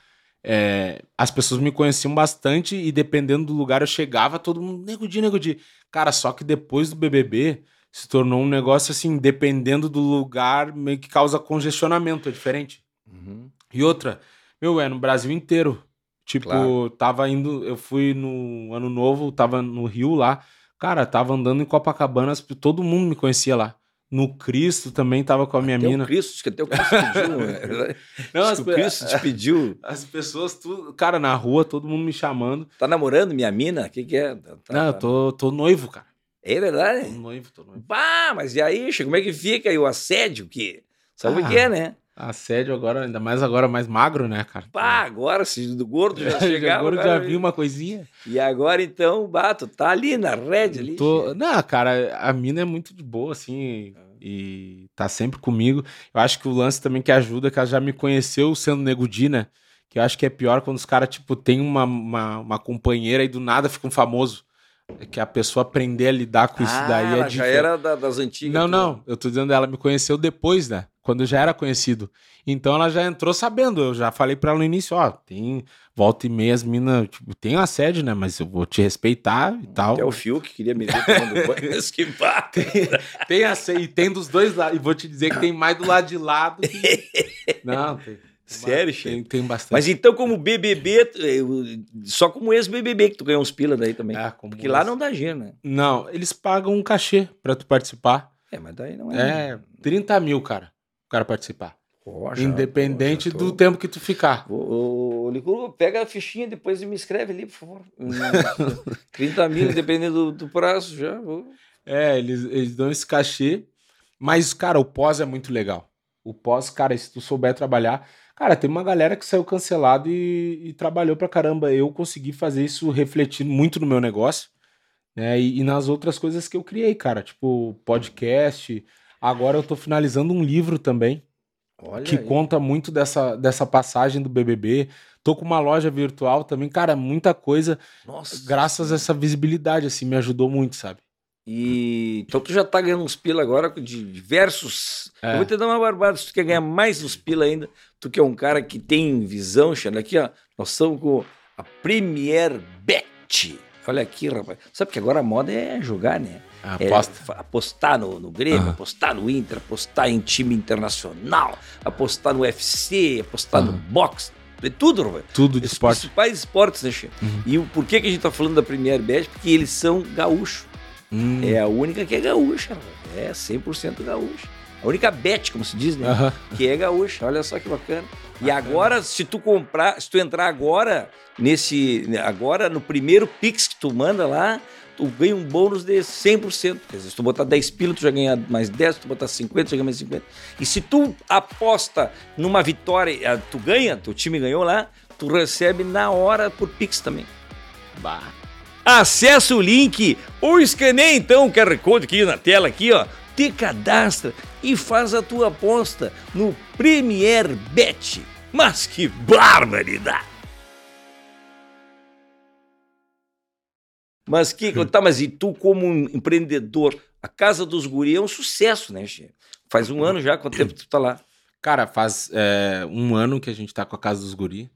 é, as pessoas me conheciam bastante e dependendo do lugar eu chegava, todo mundo, nego de, nego de. Cara, só que depois do BBB se tornou um negócio assim, dependendo do lugar, meio que causa congestionamento, é diferente. Uhum. E outra, meu, é no Brasil inteiro. Tipo, Claro. tava indo, eu fui no ano novo, tava no Rio lá. Cara, tava andando em Copacabana, todo mundo me conhecia lá. No Cristo também tava com a minha Até mina. o Cristo, que até o Cristo pediu. né? Não, as, o Cristo te pediu. as pessoas, tudo, cara, na rua, todo mundo me chamando. Tá namorando minha mina? O que, que é? Tá- tá- Não, eu tô, tô noivo, cara. É Tô verdade? noivo, tô noivo. Bah, mas e aí, como é que fica aí o assédio? Que... Sabe o Ah. que é, né? Assédio agora, ainda mais agora mais magro, né, cara? Bah, agora, se do gordo já chegava. cara, já vi uma coisinha. E agora, então, bato, tá ali na rede ali. Tô... Não, cara, a mina é muito de boa, assim, e tá sempre comigo. Eu acho que o lance também que ajuda é que ela já me conheceu sendo negudina, que eu acho que é pior quando os caras, tipo, tem uma, uma, uma companheira e do nada fica um famoso. É que a pessoa aprender a lidar com isso Ah, daí é ela já diferente. era da- das antigas. Não, tu- não, eu tô dizendo, ela me conheceu depois, né? Quando já era conhecido. Então ela já entrou sabendo. Eu já falei pra ela no início, ó, tem volta e meia as minas, tipo, tem assédio, né? Mas eu vou te respeitar e tal. Até o Fiuk queria me ver tomando banho. Que bah. Tem assédio, e tem dos dois lados. E vou te dizer que tem mais do lado de lá do que... Não, tem. Sério, tem, Chico? tem bastante. Mas então, como BBB, eu- só como ex-BBB que tu ganhou uns pila daí também. É, como Porque lá não dá dinheiro, né? Não, eles pagam um cachê pra tu participar. É, mas daí não é. É 30 mil, cara, o cara participar. Já- Independente já tô- do tempo que tu ficar. Ô, Licuru, pega a fichinha depois e me escreve ali, por favor. Hum, 30 mil, dependendo do, do prazo, já. vou. É, eles, eles dão esse cachê. Mas, cara, o pós é muito legal. O pós, cara, se tu souber trabalhar. Cara, tem uma galera que saiu cancelado e, e trabalhou pra caramba. Eu consegui fazer isso refletindo muito no meu negócio. Né? E, e nas outras coisas que eu criei, cara. Tipo, podcast. Agora eu tô finalizando um livro também. Olha que aí. conta muito dessa, dessa passagem do BBB. Tô com uma loja virtual também. Cara, muita coisa. Nossa. Graças a essa visibilidade, assim, me ajudou muito, sabe? E então tu já tá ganhando uns pila agora de diversos. É. Eu vou te dar uma barbada. Se tu quer ganhar mais uns pila ainda, tu que é um cara que tem visão, Xana, aqui, ó. Nós estamos com a Premier Bet. Olha aqui, rapaz. Sabe que agora a moda é jogar, né? É, aposta. fa- apostar no, no Grêmio, Aham. apostar no Inter, apostar em time internacional, apostar no UFC, apostar no Aham. boxe. É tudo, Roberto. Tudo de Os esporte. principais esportes, né, Che? Uhum. E o, por que, que a gente tá falando da Premier Bet? Porque eles são gaúchos. Hum. É a única que é gaúcha, é 100% gaúcha. A única bet, como se diz, né? Aham. Que é gaúcha. Olha só que bacana. E agora, se tu comprar, se tu entrar agora nesse, agora no primeiro Pix que tu manda lá, tu ganha um bônus de 100%. Quer dizer, se tu botar 10 pila, tu já ganha mais 10, se tu botar 50, tu já ganha mais 50. E se tu aposta numa vitória, ah, tu ganha, teu time ganhou lá, tu recebe na hora por Pix também. Bah. Acesse o link ou escaneia então o QR Code aqui na tela aqui, ó. Te cadastra e faz a tua aposta no Premier Bet. Mas que barbaridade! Mas que, tá, mas e tu como um empreendedor, a Casa dos Guri é um sucesso, né, Che? Faz um ano já, quanto tempo tu tá lá? Cara, faz é, um ano que a gente tá com a Casa dos Guri.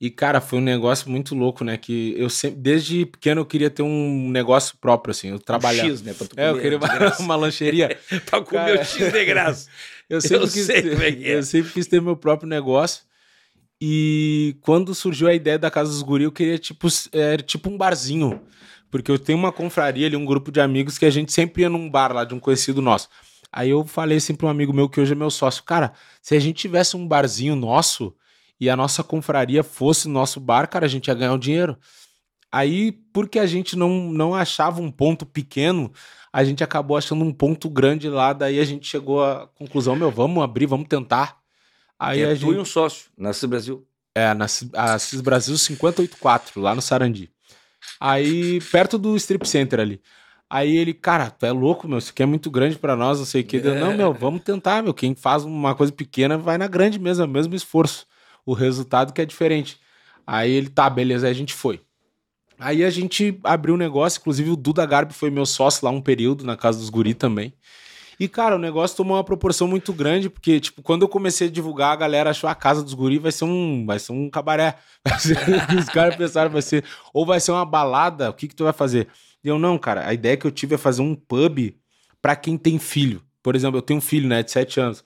E, cara, foi um negócio muito louco, né? Que eu sempre, desde pequeno, eu queria ter um negócio próprio, assim. Eu trabalhava. Um X, né, pra tu É, eu comer queria uma, lancheria. Pra comer Cara. o X de graça. Eu sempre, Eu quis ter, é é. eu sempre quis ter meu próprio negócio. E quando surgiu a ideia da Casa dos Guri, eu queria tipo, é, tipo um barzinho. Porque eu tenho uma confraria ali, um grupo de amigos que a gente sempre ia num bar lá de um conhecido nosso. Aí eu falei assim para um amigo meu que hoje é meu sócio, cara, se a gente tivesse um barzinho nosso e a nossa confraria fosse nosso bar, cara, a gente ia ganhar o dinheiro. Aí, porque a gente não, não achava um ponto pequeno, a gente acabou achando um ponto grande lá, daí a gente chegou à conclusão, meu, vamos abrir, vamos tentar. Aí é a gente... um sócio, Nasce Brasil. É, na Cis- a Cis Brasil 584, lá no Sarandi. Aí, perto do Strip Center ali. Aí ele, cara, tu é louco, meu, isso aqui é muito grande pra nós, não sei o quê. Eu, não, meu, vamos tentar, meu. Quem faz uma coisa pequena vai na grande mesmo, é o mesmo esforço. O resultado que é diferente. Aí ele, tá, beleza, aí a gente foi. Aí a gente abriu um negócio, inclusive o Duda Garbi foi meu sócio lá um período, na casa dos guri também. E, cara, o negócio tomou uma proporção muito grande, porque, tipo, quando eu comecei a divulgar, a galera achou a casa dos guri vai ser um, vai ser um cabaré. Os caras pensaram, vai ser, ou vai ser uma balada, o que que tu vai fazer? E eu, não, cara, a ideia que eu tive é fazer um pub para quem tem filho. Por exemplo, eu tenho um filho, né, de 7 anos.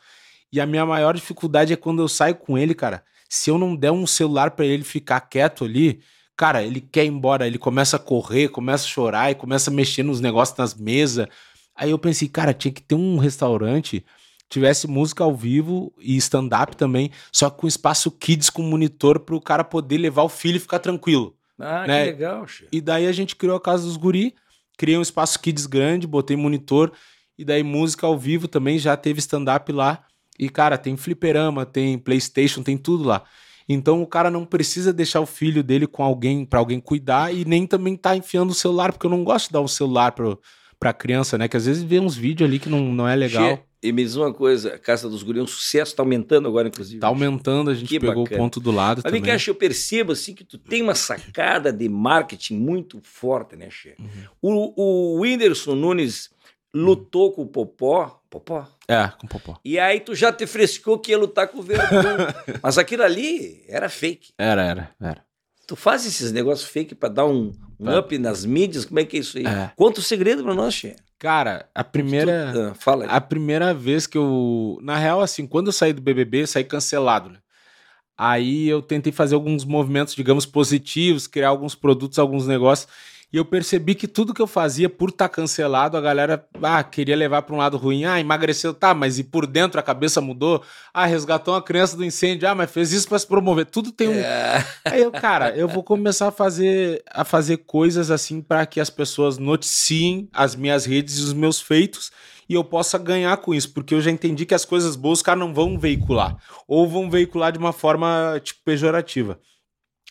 E a minha maior dificuldade é quando eu saio com ele, cara. Se eu não der um celular para ele ficar quieto ali, cara, ele quer ir embora, ele começa a correr, começa a chorar e começa a mexer nos negócios nas mesas. Aí eu pensei, cara, tinha que ter um restaurante tivesse música ao vivo e stand-up também, só com espaço kids com monitor para o cara poder levar o filho e ficar tranquilo. Ah, né? que legal, che. E daí a gente criou a Casa dos Guri, criei um espaço kids grande, botei monitor, e daí música ao vivo também, já teve stand-up lá. E, cara, tem fliperama, tem Playstation, tem tudo lá. Então o cara não precisa deixar o filho dele com alguém para alguém cuidar e nem também tá enfiando o celular, porque eu não gosto de dar o celular pro, pra criança, né? Que às vezes vê uns vídeos ali que não, não é legal. Che, e me diz uma coisa, a Casa dos Guri é um sucesso, tá aumentando agora, inclusive. Tá aumentando, a gente Que pegou bacana. o ponto do lado Mas também. cá, Che, eu percebo assim que tu tem uma sacada de marketing muito forte, né, Che? Uhum. O, o Whindersson Nunes lutou com o Popó, Popó, É, com popó. e aí tu já te frescou que ia lutar com o Verdun. Mas aquilo ali era fake. Era, era, era. Tu faz esses negócios fake pra dar um, um Tá. up nas mídias? Como é que é isso aí? É. Conta o segredo pra nós, Che. Cara, a primeira. Tu- ah, fala aí. A primeira vez que eu. Na real, assim, quando eu saí do BBB, eu saí cancelado, né? Aí eu tentei fazer alguns movimentos, digamos, positivos, criar alguns produtos, alguns negócios. E eu percebi que tudo que eu fazia por estar cancelado, a galera ah, queria levar para um lado ruim. Ah, emagreceu, tá, mas e por dentro a cabeça mudou? Ah, resgatou uma criança do incêndio. Ah, mas fez isso para se promover. Tudo tem um. É, Aí eu, cara, eu vou começar a fazer, a fazer coisas assim para que as pessoas noticiem as minhas redes e os meus feitos e eu possa ganhar com isso, porque eu já entendi que as coisas boas os caras não vão veicular, ou vão veicular de uma forma tipo pejorativa.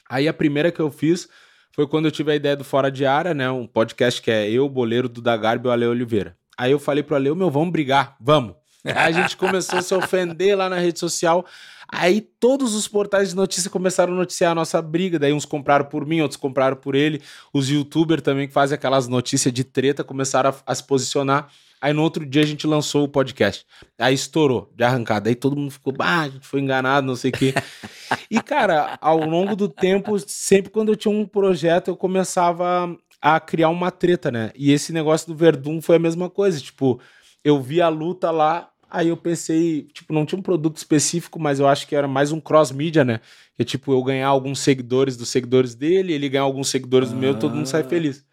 Aí a primeira que eu fiz foi quando eu tive a ideia do Fora de Área, né, um podcast que é eu, Boleiro, Duda Garbi e o Ale Oliveira. Aí eu falei pro Ale, meu, vamos brigar, vamos. Aí a gente começou a se ofender lá na rede social. Aí todos os portais de notícia começaram a noticiar a nossa briga. Daí uns compraram por mim, outros compraram por ele. Os youtubers também que fazem aquelas notícias de treta começaram a, a se posicionar. Aí no outro dia a gente lançou o podcast. Aí estourou de arrancada. Aí todo mundo ficou, ah, a gente foi enganado, não sei o quê. e cara, ao longo do tempo, sempre quando eu tinha um projeto, eu começava a criar uma treta, né? E esse negócio do Verdun foi a mesma coisa. Tipo, eu vi a luta lá, aí eu pensei, tipo, não tinha um produto específico, mas eu acho que era mais um cross-mídia, né? Que é tipo, eu ganhar alguns seguidores dos seguidores dele, ele ganhar alguns seguidores do meu, todo mundo sai Ah. feliz.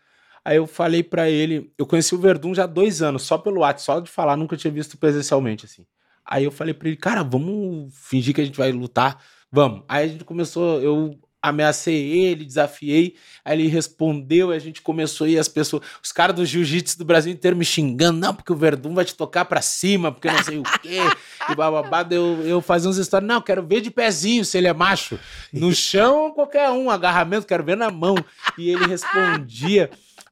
Aí eu falei pra ele, eu conheci o Verdun já há dois anos, só pelo WhatsApp, só de falar, nunca tinha visto presencialmente, assim. Aí eu falei pra ele, cara, vamos fingir que a gente vai lutar, vamos. Aí a gente começou, eu ameacei ele, desafiei, aí ele respondeu, e a gente começou ir as pessoas, os caras do jiu-jitsu do Brasil inteiro me xingando, não, porque o Verdun vai te tocar pra cima, porque não sei o quê, e bababá, eu, eu fazia umas histórias, não, quero ver de pezinho se ele é macho, no chão qualquer um, agarramento, quero ver na mão, e ele respondia,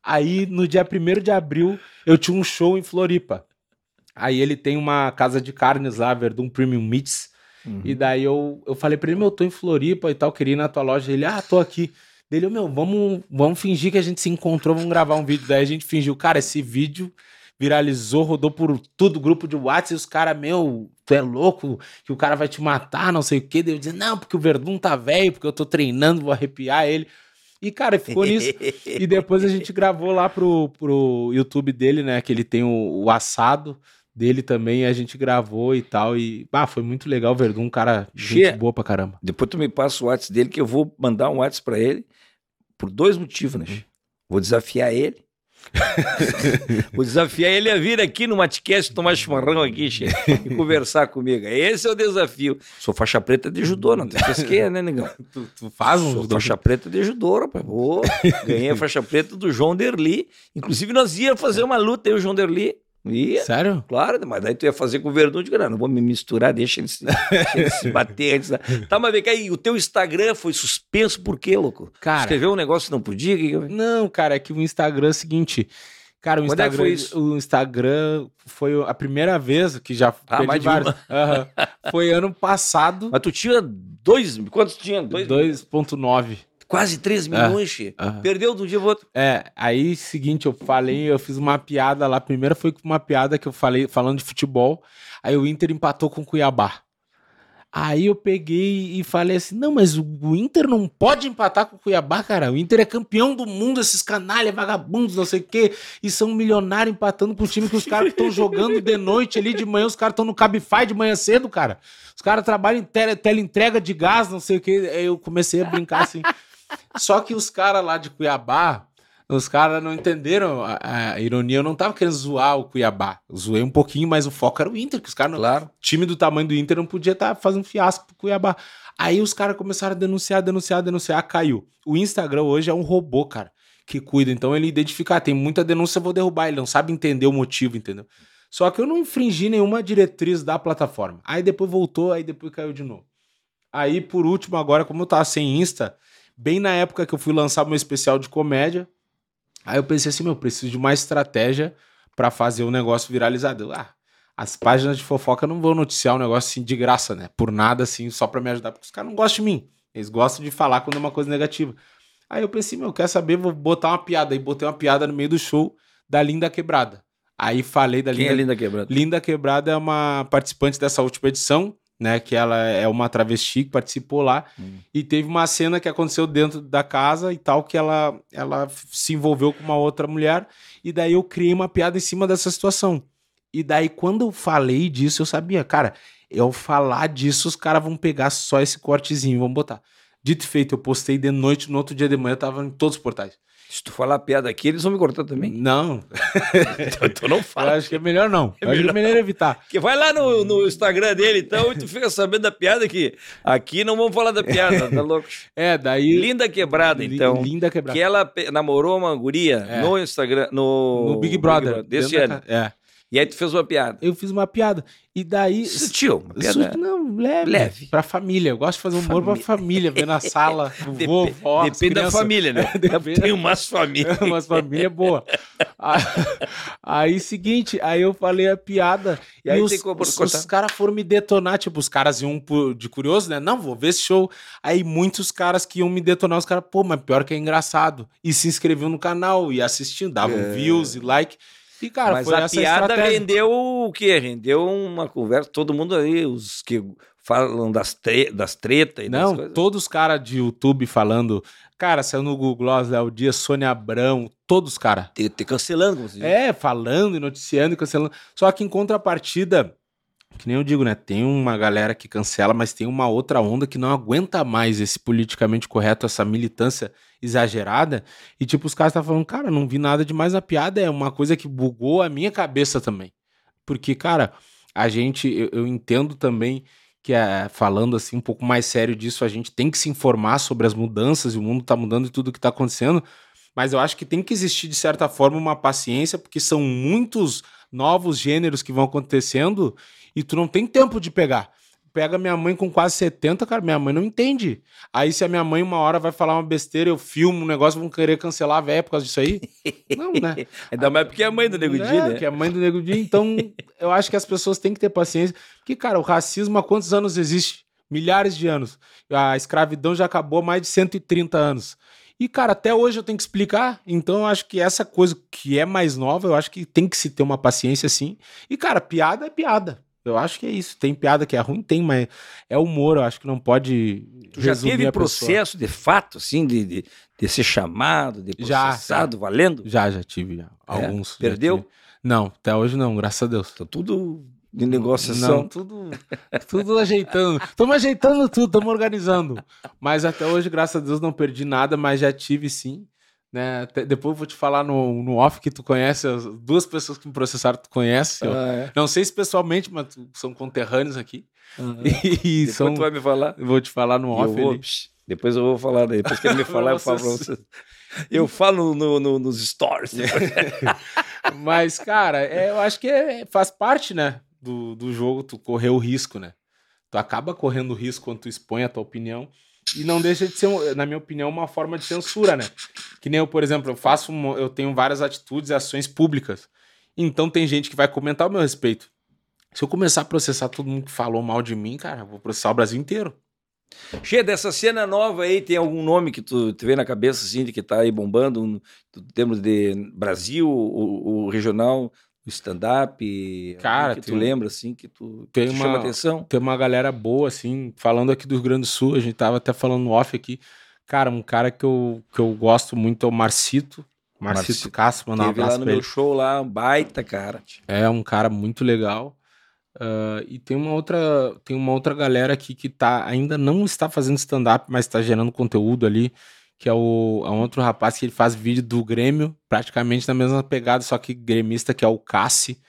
aí no dia 1 de abril eu tinha um show em Floripa, aí ele tem uma casa de carnes lá, Verdun Premium Meats, Uhum. e daí eu, eu falei pra ele, meu, eu tô em Floripa e tal, queria ir na tua loja. Ele, ah, tô aqui. Dele, eu, meu, vamos, vamos fingir que a gente se encontrou, vamos gravar um vídeo. Daí a gente fingiu, cara, esse vídeo viralizou, rodou por tudo, grupo de WhatsApp, e os caras, meu, tu é louco, que o cara vai te matar, não sei o quê. Daí eu dizia, não, porque o Verdun tá velho, porque eu tô treinando, vou arrepiar ele. E, cara, ficou nisso. E depois a gente gravou lá pro, pro YouTube dele, né? Que ele tem o, o assado dele também. A gente gravou e tal. E, bah, foi muito legal. Verdun, um cara, gente Che. boa pra caramba. Depois tu me passa o WhatsApp dele, que eu vou mandar um WhatsApp pra ele por dois motivos, né? Che? Vou desafiar ele. vou desafiar ele a vir aqui no Matcast tomar chimarrão aqui, e conversar comigo. Esse é o desafio. Sou faixa preta de judô, não tem pesqueira, né, negão? Tu, tu faz um Sou judô? faixa preta de judô, rapaz. Ô, ganhei a faixa preta do João Derli. Inclusive, nós íamos fazer uma luta, eu e o João Derli. Ia. Sério? Claro, mas daí tu ia fazer com o Verdun, digo, não, vou me misturar, deixa ele se, deixa ele se bater antes. Da... Tá, mas vem cá, e o teu Instagram foi suspenso por quê, louco? Cara, Escreveu um negócio que não podia? que não, cara, é que o Instagram é o seguinte. Cara, o Quando é Instagram, foi isso? o Instagram foi a primeira vez que já Ah, mais de vários. Aham. Foi ano passado, Mas tu tinha dois, quantos tinha? Dois? 2.9. Quase 3 milhões, che. Perdeu de um dia pro outro. É, aí seguinte, eu falei, eu fiz uma piada lá. Primeiro foi com uma piada que eu falei falando de futebol. Aí o Inter empatou com o Cuiabá. Aí eu peguei e falei assim: não, mas o o Inter não pode empatar com o Cuiabá, cara. O Inter é campeão do mundo, esses canalha, vagabundos, não sei o quê. E são milionários empatando com o time que os caras estão jogando de noite ali, de manhã, os caras estão no Cabify de manhã cedo, cara. Os caras trabalham em tele, teleentrega de gás, não sei o quê. Aí eu comecei a brincar assim. Só que os caras lá de Cuiabá, os caras não entenderam a, a ironia. Eu não tava querendo zoar o Cuiabá. Eu zoei um pouquinho, mas o foco era o Inter, que os caras. Claro. time do tamanho do Inter não podia estar fazendo fiasco pro Cuiabá. Aí os caras começaram a denunciar, denunciar, denunciar, caiu. O Instagram hoje é um robô, cara, que cuida. Então ele identifica, ah, tem muita denúncia, eu vou derrubar. Ele não sabe entender o motivo, entendeu? Só que eu não infringi nenhuma diretriz da plataforma. Aí depois voltou, aí depois caiu de novo. Aí, por último, agora, como eu tava sem Insta, bem na época que eu fui lançar meu especial de comédia, aí eu pensei assim, meu, preciso de uma estratégia pra fazer o negócio viralizado. Ah, as páginas de fofoca não vão noticiar um negócio assim de graça, né? Por nada assim, só pra me ajudar, porque os caras não gostam de mim. Eles gostam de falar quando é uma coisa negativa. Aí eu pensei, meu, quer saber? Vou botar uma piada. Aí botei uma piada no meio do show da Linda Quebrada. Aí falei da Quem Linda é linda quebrada? Linda Quebrada é uma participante dessa última edição, né? Que ela é uma travesti que participou lá. Hum. E teve uma cena que aconteceu dentro da casa e tal, que ela, ela se envolveu com uma outra mulher. E daí eu criei uma piada em cima dessa situação. E daí, quando eu falei disso, eu sabia, cara, eu falar disso, os caras vão pegar só esse cortezinho e vão botar. Dito e feito, eu postei de noite, no outro dia de manhã eu tava em todos os portais. Se tu falar piada aqui, eles vão me cortar também. Não, então, então não eu fala. acho que é melhor não. É Eu acho que é melhor evitar. Que vai lá no, no Instagram dele, então, e tu fica sabendo da piada que aqui não vamos falar da piada, tá louco? É, daí. Linda quebrada, então. Linda quebrada. Que ela namorou uma guria É. no Instagram, no, no Big Brother. desse dentro da ano. É. E aí tu fez uma piada. Eu fiz uma piada. E daí. Sutil, uma piada. Susto, não, leve. Leve. Pra família. Eu gosto de fazer humor pra família. Ver na sala, Dep- vovó, Depende da família, né? Depende Tem umas famílias. Umas famílias boas. Aí, aí, seguinte, aí eu falei a piada. E aí os, como os, cortar. os caras foram me detonar. Tipo, os caras iam de curioso, né? Não, vou ver esse show. Aí muitos caras que iam me detonar, os caras, pô, mas pior que é engraçado. E se inscreviam no canal e assistiam, davam É. views e like. E, cara, Mas foi a piada estratégia. rendeu o quê? Rendeu uma conversa, todo mundo aí, os que falam das, tre das tretas e das Não, coisas. todos os caras de YouTube falando. Cara, saiu no Google Gloss, Léo Dias, Sônia Abrão, todos os caras. Te, te cancelando, como se diz. É, falando e noticiando e cancelando. Só que em contrapartida, que nem eu digo, né? Tem uma galera que cancela, mas tem uma outra onda que não aguenta mais esse politicamente correto, essa militância exagerada. E tipo, os caras estavam falando, cara, não vi nada demais na piada, é uma coisa que bugou a minha cabeça também. Porque, cara, a gente, eu, eu entendo também que é, falando assim um pouco mais sério disso, a gente tem que se informar sobre as mudanças e o mundo tá mudando e tudo que tá acontecendo, mas eu acho que tem que existir de certa forma uma paciência, porque são muitos novos gêneros que vão acontecendo e tu não tem tempo de pegar. Pega minha mãe com quase 70, cara, minha mãe não entende. Aí se a minha mãe uma hora vai falar uma besteira, eu filmo um negócio, vão querer cancelar a véia por causa disso aí? Não, né? Ainda mais porque é a mãe do Nego Di, É, né? Que é a mãe do Nego Di. Então, eu acho que as pessoas têm que ter paciência. Porque, cara, o racismo há quantos anos existe? Milhares de anos. A escravidão já acabou há mais de 130 anos. E, cara, até hoje eu tenho que explicar. Então, eu acho que essa coisa que é mais nova, eu acho que tem que se ter uma paciência, sim. E, cara, piada é piada. Eu acho que é isso. Tem piada que é ruim, tem, mas é humor. Eu acho que não pode. Tu já teve pessoa. processo de fato, assim, de, de, de ser chamado, de Já, processado, valendo? Já, já tive. já. Alguns. já Perdeu? tive. Não, até hoje não, graças a Deus. Tá tudo de negociação. Não, tudo, tudo ajeitando. Estamos ajeitando tudo, estamos organizando. Mas até hoje, graças a Deus, não perdi nada, mas já tive sim. Né? Até- depois eu vou te falar no, no off que tu conhece, as duas pessoas que me processaram, tu conhece. Ah, é. Não sei se pessoalmente, mas tu- são conterrâneos aqui. Aham. E Depois são. tu vai me falar. eu Vou te falar no off eu vou, depois eu vou falar, daí. depois que ele me falar, eu falo pra. Eu falo no, no- nos stories. Mas, cara, é, eu acho que é- faz parte, né, do, do jogo tu correr o risco, né? Tu acaba correndo o risco quando tu expõe a tua opinião e não deixa de ser, na minha opinião, uma forma de censura, né? Que nem eu, por exemplo, eu faço, um- eu tenho várias atitudes e ações públicas. Então tem gente que vai comentar o meu respeito. Se eu começar a processar todo mundo que falou mal de mim, cara, eu vou processar o Brasil inteiro. Cheia dessa cena nova aí, tem algum nome que tu, tu vê na cabeça, assim, de que tá aí bombando, um, temos de Brasil, o, o regional, stand-up, Cara, que tu tem- lembra, assim, que tu, tem que uma- chama atenção? Tem uma galera boa, assim, falando aqui do Rio Grande do Sul, a gente tava até falando no off aqui. Cara, um cara que eu, que eu gosto muito é o Marcito. Marcito, Marcito. Castro, mandar um Teve lá abraço no meu ele. show lá, um baita, cara. É um cara muito legal. Ah, e tem uma outra tem uma outra galera aqui que tá ainda não está fazendo stand-up, mas está gerando conteúdo ali, que é o é um outro rapaz que ele faz vídeo do Grêmio, praticamente na mesma pegada, só que gremista, que é o Cassi,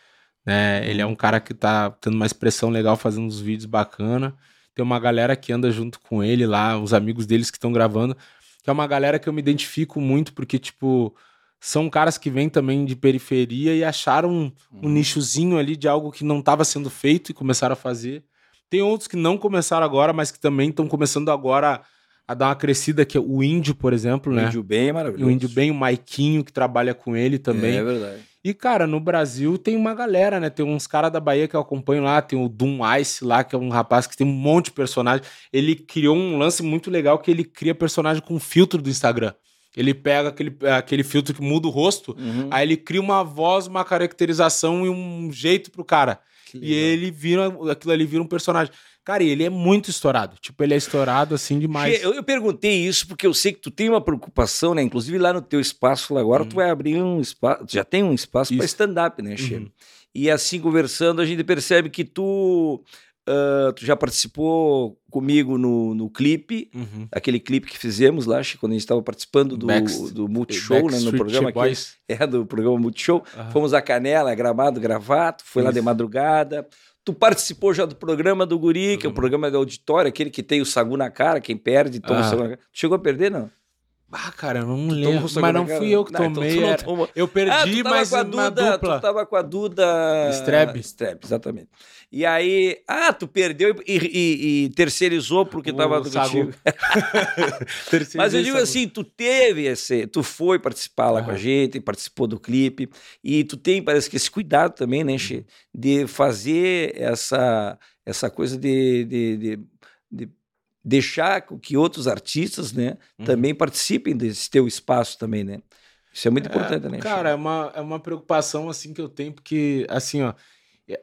né? Ele é um cara que tá tendo uma expressão legal, fazendo uns vídeos bacana. Tem uma galera que anda junto com ele lá, os amigos deles que estão gravando, que é uma galera que eu me identifico muito, porque, tipo, são caras que vêm também de periferia e acharam um, um nichozinho ali de algo que não estava sendo feito e começaram a fazer. Tem outros que não começaram agora, mas que também estão começando agora a dar uma crescida, que é o Índio, por exemplo, O né? Índio bem é maravilhoso. o Índio bem, o Maiquinho, que trabalha com ele também. É verdade. E, cara, no Brasil tem uma galera, né? Tem uns caras da Bahia que eu acompanho lá, tem o Doom Ice lá, que é um rapaz que tem um monte de personagem. Ele criou um lance muito legal que ele cria personagem com filtro do Instagram. Ele pega aquele, aquele filtro que muda o rosto, Uhum. aí ele cria uma voz, uma caracterização e um jeito pro cara. E ele vira, aquilo ali vira um personagem. Cara, ele é muito estourado. Tipo, ele é estourado assim demais. Eu, eu perguntei isso porque eu sei que tu tem uma preocupação, né? Inclusive lá no teu espaço lá agora, tu vai abrir um espaço, já tem um espaço para Uhum. Stand-up, né, Che? Uhum. E assim conversando, a gente percebe que tu, ah, tu já participou comigo no, no clipe, Uhum. aquele clipe que fizemos lá, quando a gente estava participando do, Backst- do Multishow, né? No programa aqui. É, do programa Multishow. Aham. Fomos a Canela, Gramado, Gravato, foi lá Isso. de madrugada. Tu participou já do programa do Guri, que é o Uhum. programa do auditório, aquele que tem o sagu na cara, quem perde toma o Ah. sagu na cara. Tu chegou a perder, não? Ah, cara, eu não lembro. sagu Mas não cara? fui eu que então tomei. não tomou. Eu Ah, perdi, tava mas com a na Duda, dupla. tu tava com a Duda... Strebe. Strebe, exatamente. E aí, ah, tu perdeu e, e- e terceirizou porque O tava sagu. contigo. Mas eu digo assim, tu teve esse, tu foi participar lá com a gente, participou do clipe, e tu tem, parece que esse cuidado também, né, Uhum. Che, de fazer essa, essa coisa de, de- de deixar que outros artistas, né, Uhum. também participem desse teu espaço também, né? Isso é muito importante, né? Cara, é uma, é uma preocupação assim que eu tenho, porque assim, ó,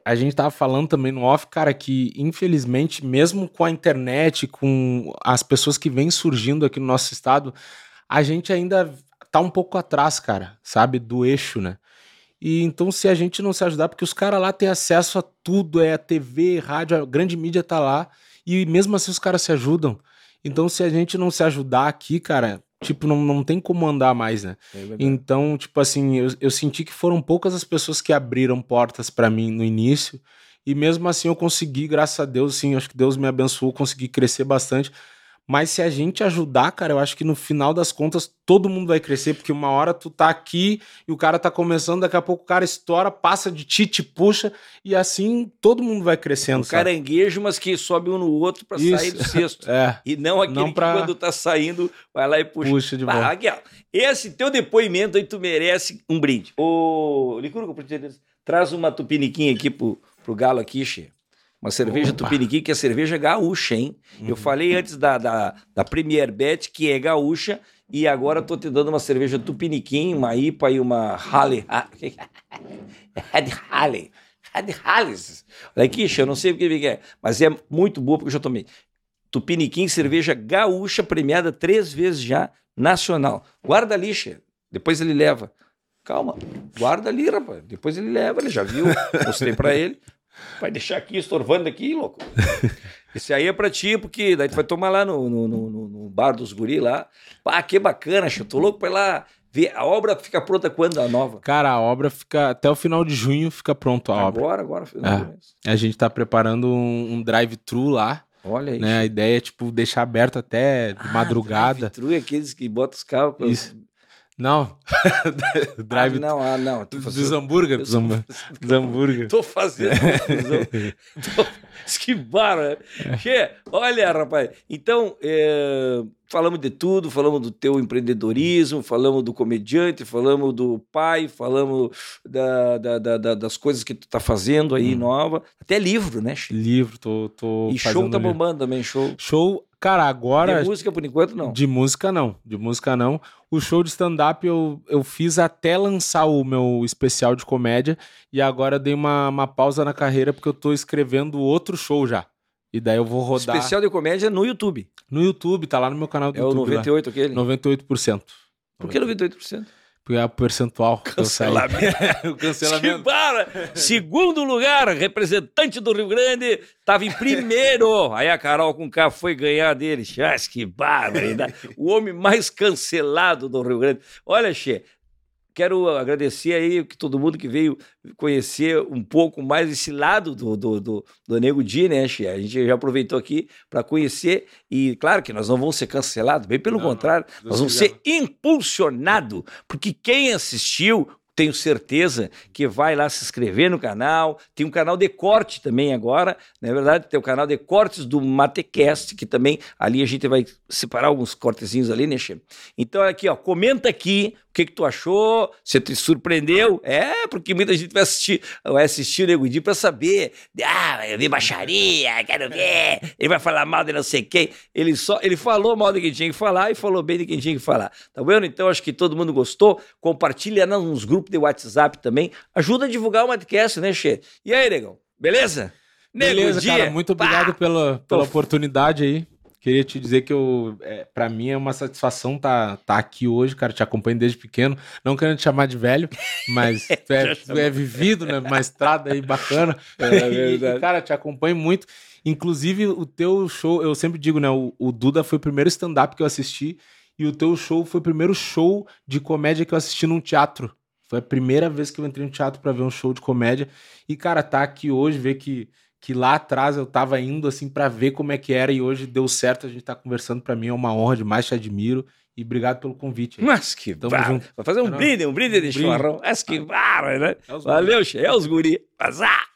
a gente tava falando também no off, cara, que infelizmente, mesmo com a internet, com as pessoas que vêm surgindo aqui no nosso estado, a gente ainda tá um pouco atrás, cara, sabe, do eixo, né? E então, se a gente não se ajudar, porque os caras lá têm acesso a tudo, é a TV, rádio, a grande mídia tá lá, e mesmo assim os caras se ajudam. Então, se a gente não se ajudar aqui, cara, tipo, não, não tem como andar mais, né? É. Então, tipo assim, eu, eu senti que foram poucas as pessoas que abriram portas pra mim no início. E mesmo assim eu consegui, graças a Deus, sim, acho que Deus me abençoou, consegui crescer bastante. Mas se a gente ajudar, cara, eu acho que no final das contas todo mundo vai crescer, porque uma hora tu tá aqui e o cara tá começando, daqui a pouco o cara estoura, passa de ti, te puxa, e assim todo mundo vai crescendo, Um sabe? caranguejo, mas que sobe um no outro para Isso. sair do cesto. É, E não aquele Não pra- que quando tá saindo, vai lá e puxa. puxa de Ah, volta. aqui, ó. Esse teu depoimento aí, tu merece um brinde. Ô, Licurgo, por gentileza, traz uma tupiniquim aqui pro, pro galo aqui, Che. Uma cerveja Opa. tupiniquim, que é cerveja gaúcha, hein? Eu Uhum. falei antes da, da, da Premier Bet, que é gaúcha, e agora tô te dando uma cerveja tupiniquim, uma IPA e uma Halle. Red Halle. Red Halles. Olha aqui, eu não sei o que é, mas é muito boa porque eu já tomei. Tupiniquim, cerveja gaúcha, premiada três vezes já, nacional. Guarda ali, Che. Depois ele leva. Calma, guarda ali, rapaz. Depois ele leva, ele já viu. Mostrei pra ele. Vai deixar aqui, estorvando aqui, louco. Esse aí é pra ti, porque daí tu vai tomar lá no, no, no- no- bar dos guri lá. Pá, que bacana. Eu tô louco pra ir lá ver. A obra fica pronta quando, a nova? Cara, a obra fica até o final de junho fica pronto a obra. Agora, agora. final do mês. A gente tá preparando um, um drive-thru lá, Olha aí. né? A ideia é, tipo, deixar aberto até de madrugada. Drive-thru é aqueles que botam os carros. Isso. Não. Ah, drive não, ah, não. Tô dos fazendo- hambúrguer. Dos hambúrguer. Dos hambúrguer. Tô fazendo. Tô... Que barra. Che, olha, rapaz. Então, é, falamos de tudo, falamos do teu empreendedorismo, falamos do comediante, falamos do pai, falamos da- da- da- da- das coisas que tu tá fazendo aí Hum. nova. Até livro, né? Livro, tô, tô E show tá livro. bombando também, show. Show, cara, agora. De música, por enquanto, não. De música, não. De música, não. O show de stand-up eu, eu fiz até lançar o meu especial de comédia. E agora dei uma, uma pausa na carreira porque eu tô escrevendo outro show já. E daí eu vou rodar. Especial de comédia no YouTube. No YouTube, tá lá no meu canal do É o YouTube. 98 aquele? Lá. 98%. Por que 98%? É o percentual. Cancelamento. o cancelamento. Que bara! Segundo lugar, representante do Rio Grande, estava em primeiro. Aí a Carol com K foi ganhar dele. Chás, que barbaridade. O homem mais cancelado do Rio Grande. Olha, Che, quero agradecer aí que todo mundo que veio conhecer um pouco mais esse lado do, do, do, do Nego Di, né, Che? A gente já aproveitou aqui para conhecer e, claro, que nós não vamos ser cancelados, bem pelo Não, não. contrário, Deus nós vamos ser impulsionados, porque quem assistiu tenho certeza que vai lá se inscrever no canal. Tem um canal de corte também agora, não é verdade? Tem o canal de cortes do Matecast, que também ali a gente vai separar alguns cortezinhos ali, né, Che? Então, aqui, ó, comenta aqui que, que tu achou, se te surpreendeu. É, porque muita gente vai assistir, vai assistir o Nego Di pra saber. Ah, eu vi baixaria, quero ver. Ele vai falar mal de não sei quem. Ele só, ele falou mal de quem tinha que falar e falou bem de quem tinha que falar. Tá vendo? Então, acho que todo mundo gostou. Compartilha nos grupos de WhatsApp também. Ajuda a divulgar o podcast, né, Che? E aí, negão? Beleza? Beleza, Nego cara. Muito pá! obrigado pela, pela Tô- oportunidade aí. Queria te dizer que eu, é, para mim é uma satisfação tá, tá aqui hoje, cara. Te acompanho desde pequeno. Não querendo te chamar de velho, mas tu é, tu é vivido, né? Uma estrada aí bacana. É verdade. E, cara, te acompanho muito. Inclusive, o teu show, eu sempre digo, né? O, o Duda foi o primeiro stand-up que eu assisti. E o teu show foi o primeiro show de comédia que eu assisti num teatro. Foi a primeira vez que eu entrei no teatro pra ver um show de comédia. E, cara, tá aqui hoje, ver que, que lá atrás eu tava indo, assim, pra ver como é que era. E hoje deu certo, a gente tá conversando. Pra mim é uma honra demais, te admiro. E obrigado pelo convite. aí. Mas que Tamo barra. junto. Vai fazer um Não. brinde, um brinde de Um chimarrão. Mas que barra, né? É Valeu, Che. É os guri. Vazar.